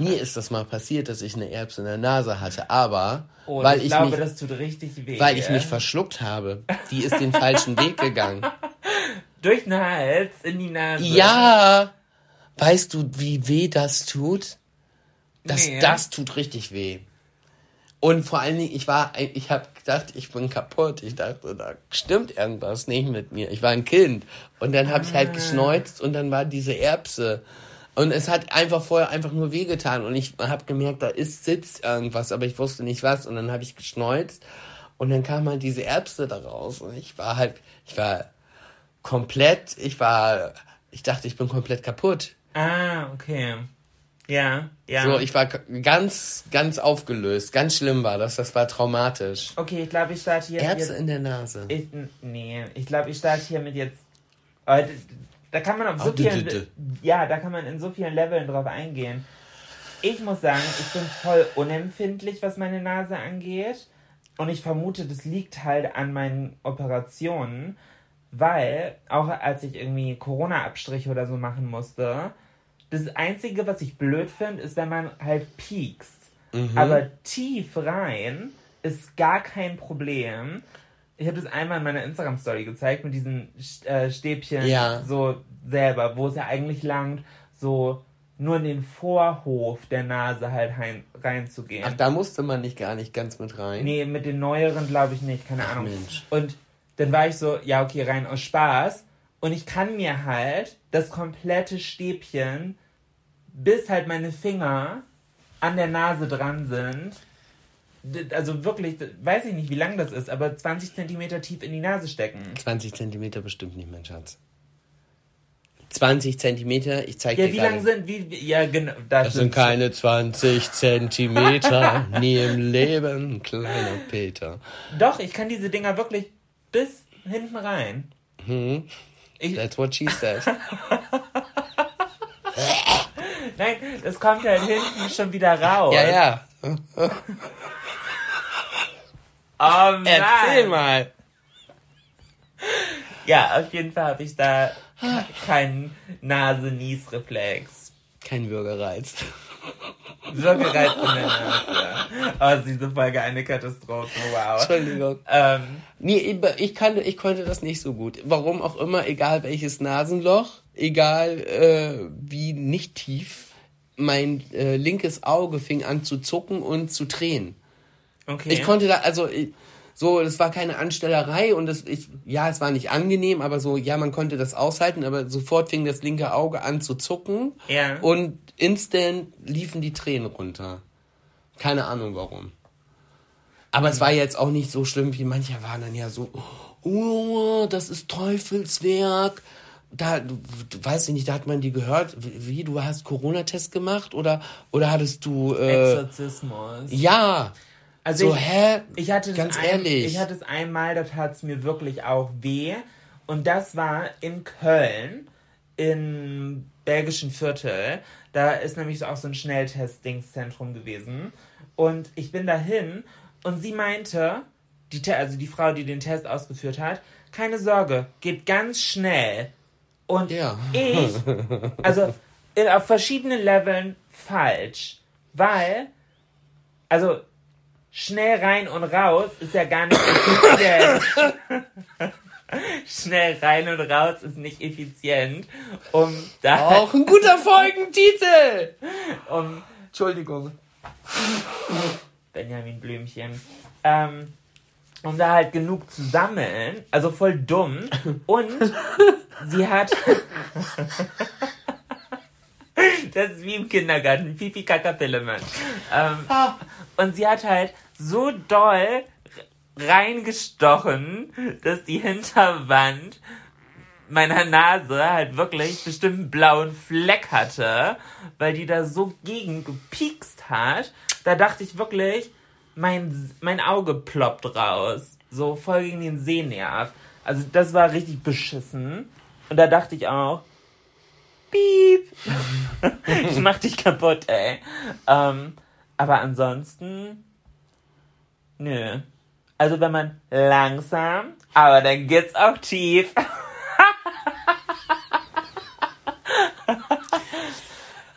Mir ist das mal passiert, dass ich eine Erbse in der Nase hatte, aber Oh, weil ich, ich, glaube, mich, das tut richtig weh. weil ich mich verschluckt habe. Die ist den falschen Weg gegangen. Durch den Hals in die Nase. Ja, weißt du, wie weh das tut? Das, Nee. das tut richtig weh. Und vor allen Dingen, ich war, ich habe gedacht, ich bin kaputt. Ich dachte, da stimmt irgendwas nicht mit mir. Ich war ein Kind. Und dann habe ich Ah. halt geschneuzt und dann war diese Erbse. Und es hat einfach vorher einfach nur wehgetan. Und ich habe gemerkt, da ist, sitzt irgendwas, aber ich wusste nicht was. Und dann habe ich geschneuzt und dann kam halt diese Erbse da raus. Und ich war halt, ich war komplett, ich war, ich dachte, ich bin komplett kaputt. Ah, okay. Ja, ja. So, ich war ganz, ganz aufgelöst. Ganz schlimm war das. Das war traumatisch. okay, ich glaube, ich starte hier Erbse jetzt. in der Nase. Ich, nee, ich glaube, ich starte hier mit jetzt. äh, Da kann man auf so vielen. Ja, da kann man in so vielen Leveln drauf eingehen. Ich muss sagen, ich bin voll unempfindlich, was meine Nase angeht. Und ich vermute, das liegt halt an meinen Operationen, weil auch als ich irgendwie Corona-Abstriche oder so machen musste, das Einzige, was ich blöd finde, ist, wenn man halt piekst. Mhm. Aber tief rein ist gar kein Problem. Ich habe das einmal in meiner Instagram-Story gezeigt mit diesen äh, Stäbchen Ja. so selber, wo es ja eigentlich langt, so nur in den Vorhof der Nase halt rein, reinzugehen. Ach, da musste man nicht gar nicht ganz mit rein. Nee, mit den neueren glaube ich nicht, keine Ahnung. Mensch. Und dann war ich so, ja, okay, rein aus Spaß. Und ich kann mir halt das komplette Stäbchen, bis halt meine Finger an der Nase dran sind, also wirklich, weiß ich nicht, wie lang das ist, aber 20 Zentimeter tief in die Nase stecken. 20 Zentimeter bestimmt nicht, mein Schatz. 20 Zentimeter, ich zeig Ja, dir wie gerade. lang sind, wie, wie- ja, genau, das, Das sind keine 20 Zentimeter, nie im Leben, kleiner Peter. Doch, ich kann diese Dinger wirklich bis hinten rein. Hm, Ich, that's what she said. nein, das kommt halt hinten schon wieder raus. Ja, ja. Oh Mann. Erzähl mal. Ja, auf jeden Fall habe ich da ke- keinen Nase-Nies-Reflex. Kein Würgereiz. Würgereiz in der Nase. Oh, ist diese Folge eine Katastrophe, wow. Entschuldigung. Ähm, Nee, ich, kann, ich konnte das nicht so gut. Warum auch immer, egal welches Nasenloch, egal äh, wie nicht tief, mein äh, linkes Auge fing an zu zucken und zu tränen. Okay. Ich konnte da, also ich, so, das war keine Anstellerei und das, ich, ja, es war nicht angenehm, aber so, ja, man konnte das aushalten, aber sofort fing das linke Auge an zu zucken Ja. und instant liefen die Tränen runter. Keine Ahnung warum. Aber es war jetzt auch nicht so schlimm, wie manche waren dann ja so, oh, das ist Teufelswerk. Da, du weißt nicht, da hat man die gehört, wie, du hast Corona-Test gemacht oder, oder hattest du, äh, Exorzismus. ja. Also so, ich, hä? Ich hatte es Ganz ein, ehrlich. Ich hatte es einmal, da tat es mir wirklich auch weh. Und das war in Köln, im belgischen Viertel. Da ist nämlich auch so ein Schnelltest-Dingszentrum gewesen. Und ich bin dahin und sie meinte, die, also die Frau, die den Test ausgeführt hat, keine Sorge, geht ganz schnell. Und Ja. ich, also in, auf verschiedenen Leveln falsch. Weil, also schnell rein und raus ist ja gar nicht effizient. schnell rein und raus ist nicht effizient. Um da, Auch ein guter Folgentitel! um Entschuldigung. Benjamin Blümchen, ähm, um da halt genug zu sammeln, also voll dumm. Und sie hat. das ist wie im Kindergarten, Pipi Kaka Pillemann. Ähm, und sie hat halt so doll reingestochen, dass die Hinterwand meiner Nase halt wirklich bestimmt einen blauen Fleck hatte, weil die da so gegen gepiekst hat. Da dachte ich wirklich, mein, mein Auge ploppt raus. So voll gegen den Sehnerv. Also das war richtig beschissen. Und da dachte ich auch, piep, ich mach dich kaputt, ey. Ähm, aber ansonsten, nö. Also wenn man langsam, aber dann geht's auch tief.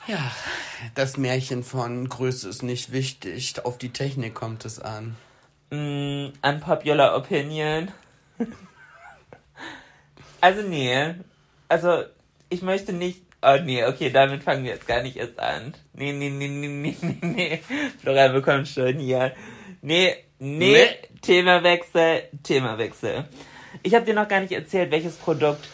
Ja, das Märchen von Größe ist nicht wichtig, auf die Technik kommt es an. Mm, unpopular opinion. also nee. Also ich möchte nicht. Oh nee, okay, damit fangen wir jetzt gar nicht erst an. Nee, nee, nee, nee, nee, nee, nee. Florian bekommt schon hier. Nee, nee, Nee. Themawechsel, Themawechsel. Ich habe dir noch gar nicht erzählt, welches Produkt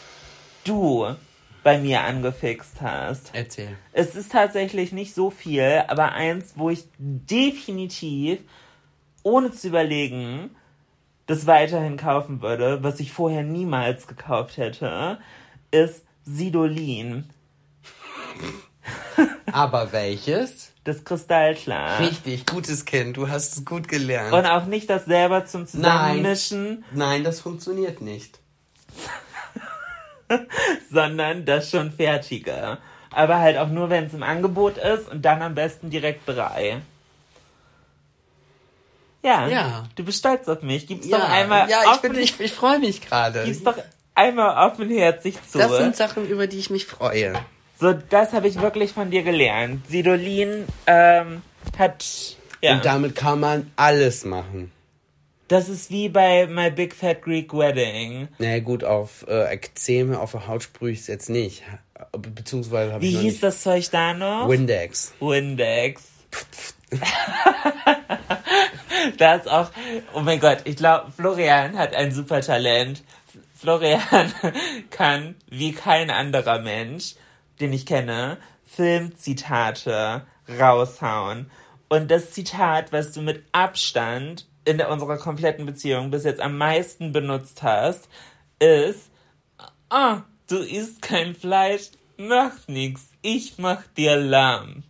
du bei mir angefixt hast. Erzähl. Es ist tatsächlich nicht so viel, aber eins, wo ich definitiv, ohne zu überlegen, das weiterhin kaufen würde, was ich vorher niemals gekauft hätte, ist Sidolin. Aber welches? Das Kristallklar. Richtig, gutes Kind, du hast es gut gelernt. Und auch nicht das selber zum Zusammenmischen, Nein, das funktioniert nicht. sondern das schon fertige. Aber halt auch nur, wenn es im Angebot ist und dann am besten direkt drei. Ja. Ja. Du bist stolz auf mich. Gib's doch einmal ja, ich, bin, ich, ich freue mich gerade. gib's doch einmal offenherzig zu. Das sind Sachen, über die ich mich freue. so, das habe ich wirklich von dir gelernt. Sidolin ähm, hat ja. Und damit kann man alles machen. das ist wie bei My Big Fat Greek Wedding. Na ja, gut, auf äh, Ekzeme, auf der Haut sprühe ich es jetzt nicht. Be beziehungsweise habe Wie ich noch hieß nicht. das Zeug da noch? Windex. Windex. da ist auch, oh mein Gott, ich glaube, Florian hat ein super Talent. Florian kann, wie kein anderer Mensch, den ich kenne, Filmzitate raushauen. Und das Zitat, was du mit Abstand in unserer kompletten Beziehung bis jetzt am meisten benutzt hast, ist, ah, du isst kein Fleisch, macht nix, ich mach dir Lamm.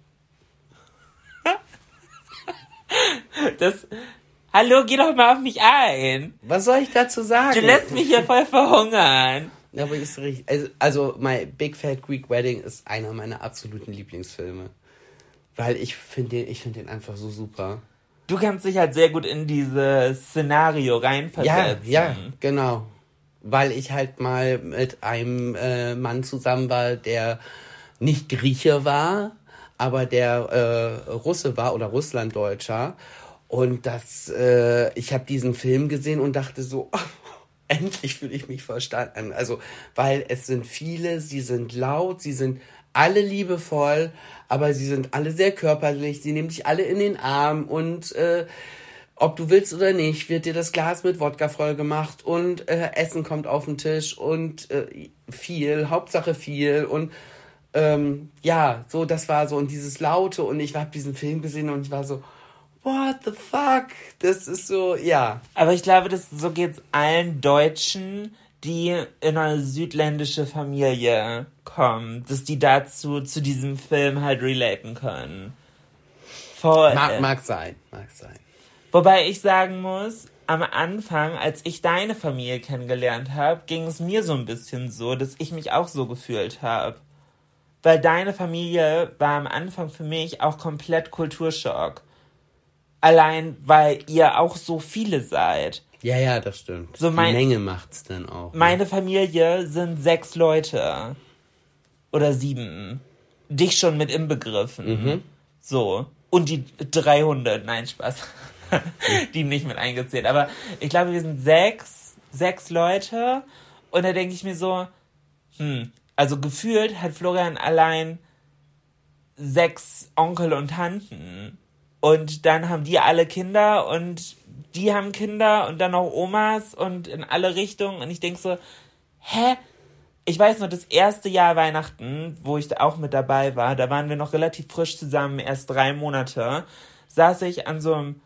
Das, hallo, geh doch mal auf mich ein. Was soll ich dazu sagen? Du lässt mich hier voll verhungern. Ja, aber ist richtig. Also, also, My Big Fat Greek Wedding ist einer meiner absoluten Lieblingsfilme. Weil ich finde den, ich finde den einfach so super. Du kannst dich halt sehr gut in dieses Szenario Ja, reinversetzen. ja, genau. Weil ich halt mal mit einem äh, Mann zusammen war, der nicht Grieche war, aber der äh, Russe war oder Russlanddeutscher. Und das, äh, ich habe diesen Film gesehen und dachte so, endlich fühle ich mich verstanden. Also, weil es sind viele, sie sind laut, sie sind alle liebevoll, aber sie sind alle sehr körperlich, sie nehmen dich alle in den Arm und äh, ob du willst oder nicht, wird dir das Glas mit Wodka voll gemacht und äh, Essen kommt auf den Tisch und äh, viel, Hauptsache viel und ähm, ja, so das war so und dieses Laute und ich habe diesen Film gesehen und ich war so, what the fuck? Das ist so, ja. Aber ich glaube, das, so geht's allen Deutschen, die in eine südländische Familie kommen, dass die dazu, zu diesem Film halt relaten können. Voll. Mag, mag sein, mag sein. Wobei ich sagen muss, am Anfang, als ich deine Familie kennengelernt habe, ging es mir so ein bisschen so, dass ich mich auch so gefühlt habe. Weil deine Familie war am Anfang für mich auch komplett Kulturschock. Allein, weil ihr auch so viele seid. Ja, ja, das stimmt. So mein- Die Menge macht's dann auch. ne? Meine Familie sind sechs Leute. Oder sieben. Dich schon mit inbegriffen. So. Und die 300, nein, Spaß. die nicht mit eingezählt. Aber ich glaube, wir sind sechs, sechs Leute. Und da denke ich mir so, hm, also gefühlt hat Florian allein sechs Onkel und Tanten. Und dann haben die alle Kinder und die haben Kinder und dann noch Omas und in alle Richtungen. Und ich denk so, hä? Ich weiß noch, das erste Jahr Weihnachten, wo ich auch mit dabei war, da waren wir noch relativ frisch zusammen, erst drei Monate, saß ich an so einem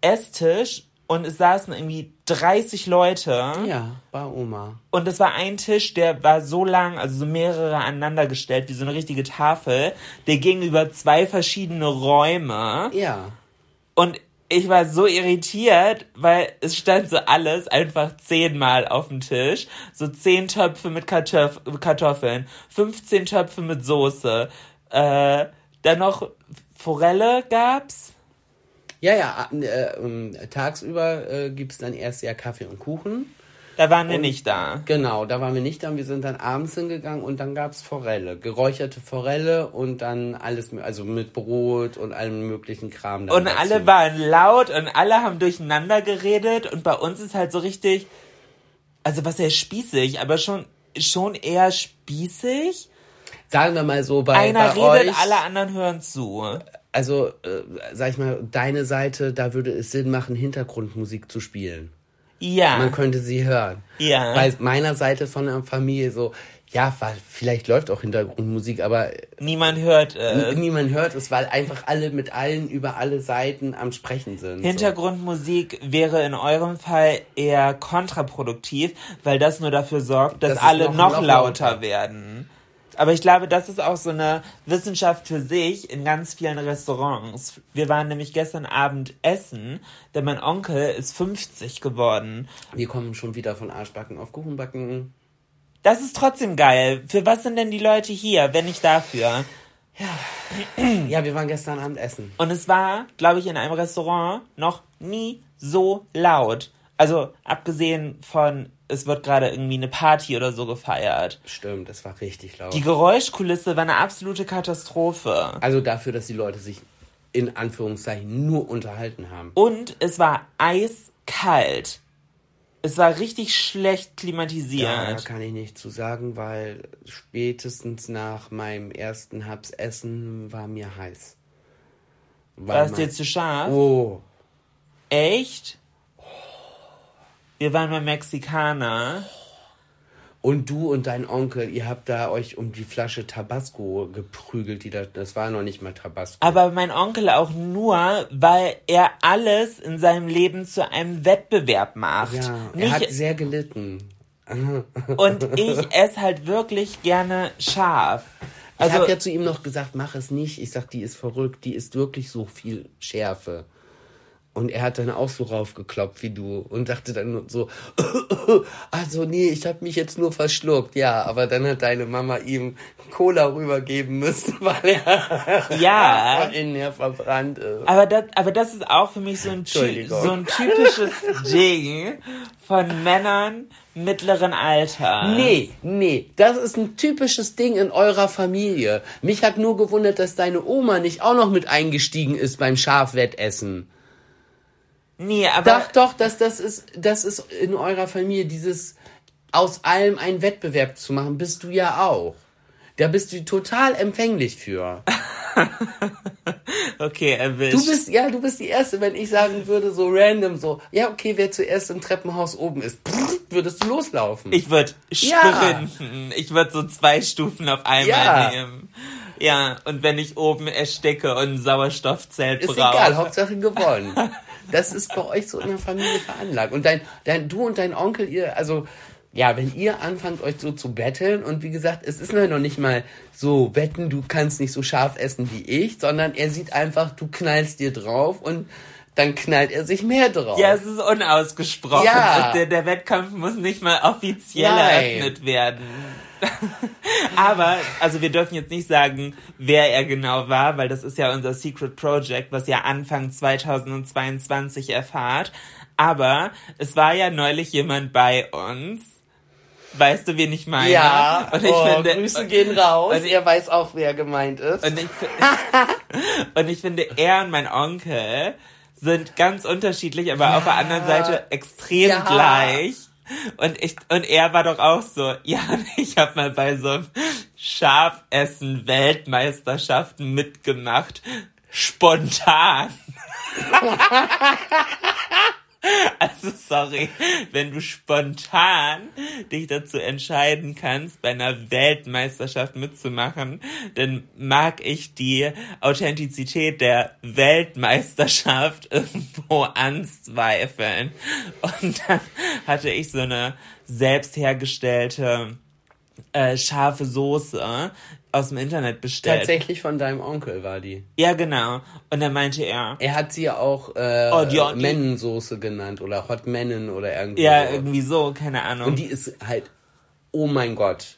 Esstisch und es saßen irgendwie 30 Leute. Ja, bei Oma. Und es war ein Tisch, der war so lang, also so mehrere aneinander gestellt, wie so eine richtige Tafel. Der ging über zwei verschiedene Räume. Ja. Und ich war so irritiert, weil es stand so alles einfach zehnmal auf dem Tisch. So zehn Töpfe mit Kartoff Kartoffeln, 15 Töpfe mit Soße. Äh, dann noch Forelle gab's. Ja, ja, äh, ähm, tagsüber äh, gibt's dann erst ja Kaffee und Kuchen. Da waren wir Und- nicht da. Genau, da waren wir nicht da. Wir sind dann abends hingegangen und dann gab's Forelle. Geräucherte Forelle und dann alles, also mit Brot und allem möglichen Kram. Und dazu. alle waren laut und alle haben durcheinander geredet und bei uns ist halt so richtig, also was heißt spießig, aber schon, schon eher spießig. Sagen wir mal so, bei, Einer bei redet, euch, alle anderen hören zu. Also äh, sag ich mal, deine Seite, da würde es Sinn machen, Hintergrundmusik zu spielen. Ja. Man könnte sie hören. Ja. Bei meiner Seite von der Familie so, ja, weil vielleicht läuft auch Hintergrundmusik, aber Niemand hört es. niemand hört es, weil einfach alle mit allen über alle Seiten am Sprechen sind. Hintergrundmusik wäre in eurem Fall eher kontraproduktiv, weil das nur dafür sorgt, dass Das alle noch- noch, noch lauter lauter. werden. Aber ich glaube, das ist auch so eine Wissenschaft für sich in ganz vielen Restaurants. Wir waren nämlich gestern Abend essen, denn mein Onkel ist 50 geworden. Wir kommen schon wieder von Arschbacken auf Kuchenbacken. Das ist trotzdem geil. Für was sind denn die Leute hier, wenn nicht dafür? Ja, wir waren gestern Abend essen. Und es war, glaube ich, in einem Restaurant noch nie so laut. Also abgesehen von, es wird gerade irgendwie eine Party oder so gefeiert. Stimmt, das war richtig laut. Die Geräuschkulisse war eine absolute Katastrophe. Also dafür, dass die Leute sich in Anführungszeichen nur unterhalten haben. Und es war eiskalt. Es war richtig schlecht klimatisiert. Da kann ich nicht zu sagen, weil spätestens nach meinem ersten Haps Essen war mir heiß. War es dir zu scharf? Oh, Echt? Wir waren beim Mexikaner. und du und dein Onkel, ihr habt da euch um die Flasche Tabasco geprügelt, die da, das war noch nicht mal Tabasco. Aber mein Onkel auch nur, weil er alles in seinem Leben zu einem Wettbewerb macht. ja, er Nicht, hat sehr gelitten. und ich esse halt wirklich gerne scharf. Ich Also, habe ja zu ihm noch gesagt, mach es nicht. Ich sag, die ist verrückt, die ist wirklich so viel Schärfe. Und er hat dann auch so raufgeklopft wie du und dachte dann so, also nee, ich habe mich jetzt nur verschluckt. Ja, aber dann hat deine Mama ihm Cola rübergeben müssen, weil er Ja. innen her verbrannt ist. aber das, aber das ist auch für mich so ein, ty so ein typisches Ding von Männern mittleren Alters. Nee, nee, das ist ein typisches Ding in eurer Familie. Mich hat nur gewundert, dass deine Oma nicht auch noch mit eingestiegen ist beim Schafwettessen. Nee, aber Doch, doch, das, das, ist, das ist in eurer Familie, dieses aus allem einen Wettbewerb zu machen, bist du ja auch. Da bist du total empfänglich für. okay, erwischt. Du bist, ja, du bist die Erste, wenn ich sagen würde, so random, so, ja, okay, wer zuerst im Treppenhaus oben ist, würdest du loslaufen. Ich würde Ja. sprinten. Ich würde so zwei Stufen auf einmal Ja. nehmen. Ja, und wenn ich oben ersticke und ein Sauerstoffzelt Ist brauche. egal, Hauptsache gewonnen. Das ist bei euch so in der Familie veranlagt. Und dein, dein, du und dein Onkel, ihr, also, ja, wenn ihr anfangt, euch so zu betteln, und wie gesagt, es ist noch nicht mal so, wetten, du kannst nicht so scharf essen wie ich, sondern er sieht einfach, du knallst dir drauf und dann knallt er sich mehr drauf. Ja, es ist unausgesprochen. Ja. Der, der Wettkampf muss nicht mal offiziell Nein. eröffnet werden. Aber, also wir dürfen jetzt nicht sagen, wer er genau war, weil das ist ja unser Secret Project, was ja Anfang 2022 erfahrt. Aber es war ja neulich jemand bei uns. Weißt du, wen ich meine? Ja, und ich oh, finde, Grüße gehen raus. und er weiß auch, wer gemeint ist. Und ich, und ich finde, er und mein Onkel sind ganz unterschiedlich, aber auf der anderen Seite extrem Ja. gleich. Und ich und er war doch auch so, ja, ich habe mal bei so einem Schafessen Weltmeisterschaften mitgemacht, spontan. Also sorry, wenn du spontan dich dazu entscheiden kannst, bei einer Weltmeisterschaft mitzumachen, dann mag ich die Authentizität der Weltmeisterschaft irgendwo anzweifeln. Und dann hatte ich so eine selbst hergestellte äh, scharfe Soße aus dem Internet bestellt. Tatsächlich von deinem Onkel war die. Ja, genau. Und dann meinte er, Er hat sie ja auch äh, Oh, die- die- genannt oder Hot Mennen oder irgendwie ja, so. irgendwie so, keine Ahnung. Und die ist halt, oh mein Gott,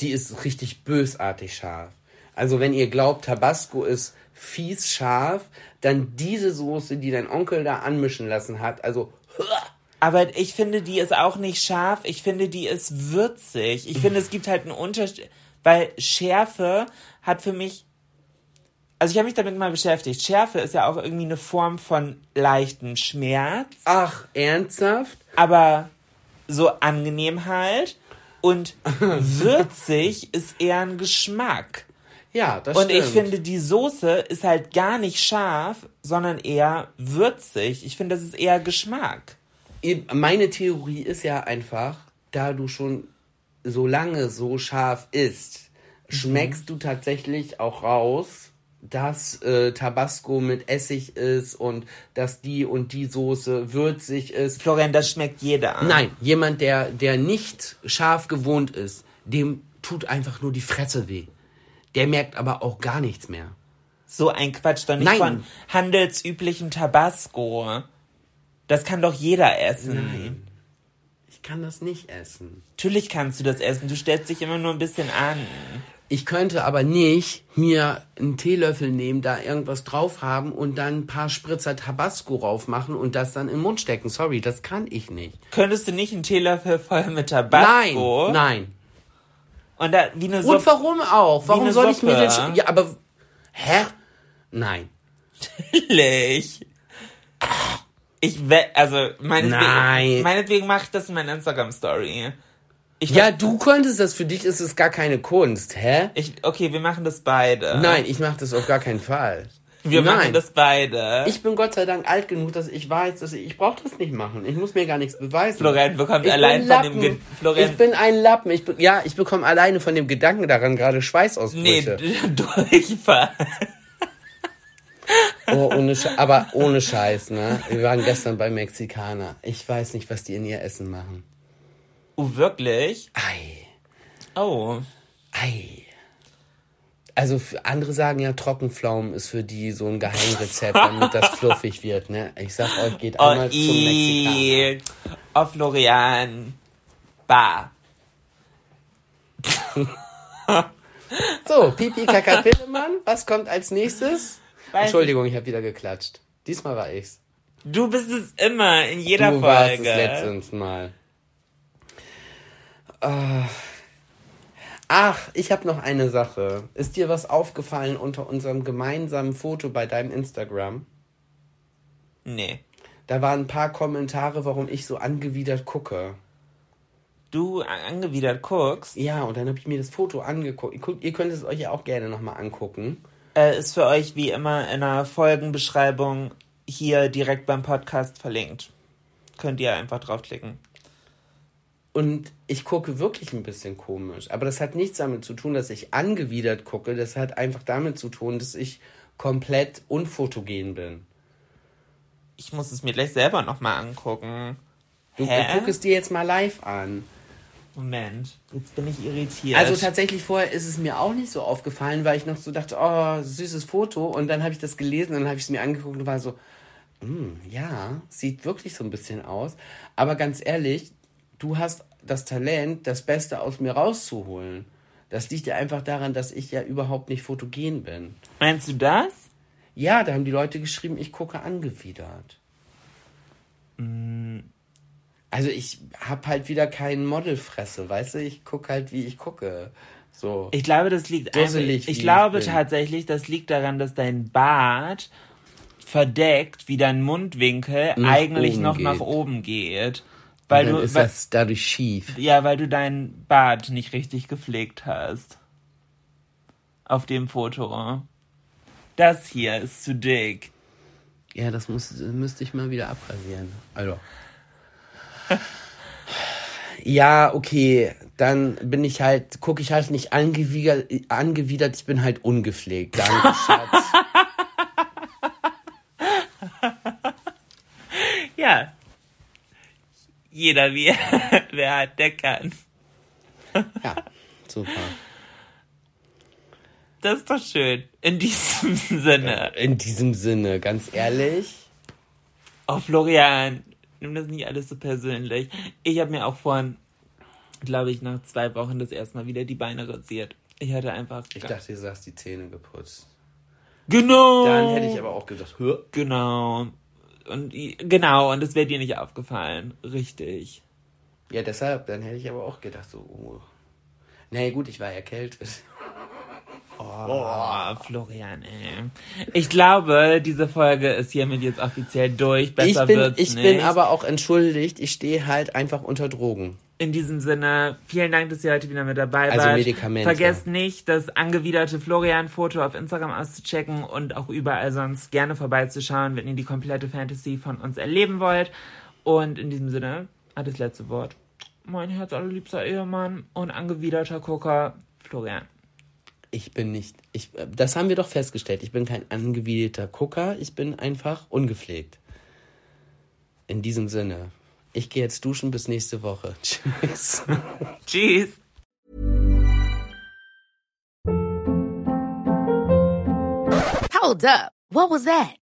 die ist richtig bösartig scharf. Also wenn ihr glaubt, Tabasco ist fies scharf, dann diese Soße, die dein Onkel da anmischen lassen hat, also Aber ich finde, die ist auch nicht scharf. Ich finde, die ist würzig. Ich finde, es gibt halt einen Unterschied, weil Schärfe hat für mich. Also ich habe mich damit mal beschäftigt. Schärfe ist ja auch irgendwie eine Form von leichten Schmerz, ach, ernsthaft? aber so angenehm halt. Und würzig ist eher ein Geschmack. Ja, das Und stimmt. ich finde, die Soße ist halt gar nicht scharf, sondern eher würzig. Ich finde, das ist eher Geschmack. meine Theorie ist ja einfach, da du schon so lange so scharf isst, schmeckst du tatsächlich auch raus, dass äh, Tabasco mit Essig ist und dass die und die Soße würzig ist. Florian, das schmeckt jeder. Nein, jemand, der, der nicht scharf gewohnt ist, dem tut einfach nur die Fresse weh. Der merkt aber auch gar nichts mehr. So ein Quatsch, doch nicht Nein. von handelsüblichen Tabasco. Das kann doch jeder essen. Nein. Ich kann das nicht essen. Natürlich kannst du das essen. Du stellst dich immer nur ein bisschen an. Ich könnte aber nicht mir einen Teelöffel nehmen, da irgendwas drauf haben und dann ein paar Spritzer Tabasco rauf machen und das dann in den Mund stecken. Sorry, das kann ich nicht. Könntest du nicht einen Teelöffel voll mit Nein, Tabasco? nein. Und da, wie eine Und Suppe. warum auch? Warum soll ich mir den... Suppe. Sch- Ja, aber... Hä? Nein. Natürlich. Ich we also meinetwegen, Nein. meinetwegen mache ich das in meiner Instagram-Story. Ja, du könntest das, für dich ist es gar keine Kunst, hä? Ich, okay, wir machen das beide. Nein, ich mache das auf gar keinen Fall. Wir Nein. machen das beide. Ich bin Gott sei Dank alt genug, dass ich weiß, dass ich, ich brauche das nicht machen. Ich muss mir gar nichts beweisen. Florian bekommt ich allein bin von dem. Ge Florian Ich bin ein Lappen. Ich be ja, ich bekomme alleine von dem Gedanken daran gerade Nee, Schweißausbrüche. Durchfall. Oh, ohne aber ohne Scheiß, ne? Wir waren gestern bei Mexikaner. Ich weiß nicht, was die in ihr Essen machen. Oh, wirklich? Ei, Oh. ei. Also andere sagen ja, Trockenpflaumen ist für die so ein Geheimrezept, damit das fluffig wird, ne? Ich sag euch, geht Oh, einmal zum Mexikaner. Oh, Florian. Bah. So, Pipi Kaka Pillemann, was kommt als nächstes? Weiß Entschuldigung, ich habe wieder geklatscht. Diesmal war ich's. Du bist es immer, in jeder du warst Folge. es letztens Mal. Ah. Ach, ich habe noch eine Sache. Ist dir was aufgefallen unter unserem gemeinsamen Foto bei deinem Instagram? Nee. Da waren ein paar Kommentare, warum ich so angewidert gucke. Du angewidert guckst, Ja, und dann habe ich mir das Foto angeguckt. Ihr könnt- Ihr könnt es euch ja auch gerne nochmal angucken. Äh, ist für euch wie immer in der Folgenbeschreibung hier direkt beim Podcast verlinkt. Könnt ihr einfach draufklicken. Und ich gucke wirklich ein bisschen komisch. Aber das hat nichts damit zu tun, dass ich angewidert gucke. Das hat einfach damit zu tun, dass ich komplett unfotogen bin. Ich muss es mir gleich selber nochmal angucken. Du Hä? guck es dir jetzt mal live an. Moment, jetzt bin ich irritiert. Also tatsächlich vorher ist es mir auch nicht so aufgefallen, weil ich noch so dachte, oh, süßes Foto. Und dann habe ich das gelesen und dann habe ich es mir angeguckt und war so, "Hm, ja, sieht wirklich so ein bisschen aus. Aber ganz ehrlich, du hast das Talent, das Beste aus mir rauszuholen. Das liegt ja einfach daran, dass ich ja überhaupt nicht fotogen bin. Meinst du das? Ja, da haben die Leute geschrieben, ich gucke angewidert. Also ich hab halt wieder keinen Modelfresse, weißt du? Ich gucke halt, wie ich gucke. So. Ich glaube, das liegt Dusselig, wie ich ich glaube bin. tatsächlich, das liegt daran, dass dein Bart verdeckt, wie dein Mundwinkel Nach eigentlich noch geht. nach oben geht. Weil du, ist weil, das dadurch schief. ja, weil du deinen Bart nicht richtig gepflegt hast. Auf dem Foto. Das hier ist zu dick. Ja, das muss, müsste ich mal wieder abrasieren. Also. Ja, okay. Dann bin ich halt, gucke ich halt nicht angewidert, angewidert, ich bin halt ungepflegt. Danke, Schatz. Ja. Jeder wie wer hat, der kann. Ja, super. Das ist doch schön. In diesem Sinne. In diesem Sinne, ganz ehrlich. Oh, Florian, nimm das nicht alles so persönlich. Ich habe mir auch vorhin, glaube ich, nach zwei Wochen das erste Mal wieder die Beine rasiert. Ich hatte einfach. Ich dachte, du hast die Zähne geputzt. genau. Dann hätte ich aber auch gedacht, hör. Genau. Und genau, und das wäre dir nicht aufgefallen. Richtig. Ja, deshalb, dann hätte ich aber auch gedacht, so, oh. Nee, gut, ich war erkältet. Oh, Florian, ey. Ich glaube, diese Folge ist hiermit jetzt offiziell durch. Ich Besser bin, wird's ich nicht. bin aber auch entschuldigt, ich stehe halt einfach unter Drogen. In diesem Sinne, vielen Dank, dass ihr heute wieder mit dabei Also wart. Medikamente. Vergesst nicht, das angewiderte Florian-Foto auf Instagram auszuchecken und auch überall sonst gerne vorbeizuschauen, wenn ihr die komplette Fantasy von uns erleben wollt. Und in diesem Sinne hat das letzte Wort mein Herz allerliebster Ehemann und angewiderter Gucker, Florian. Ich bin nicht, ich, das haben wir doch festgestellt. Ich bin kein angewiderter Gucker, ich bin einfach ungepflegt. In diesem Sinne, ich gehe jetzt duschen bis nächste Woche. Tschüss. Tschüss. Hold up. What was that?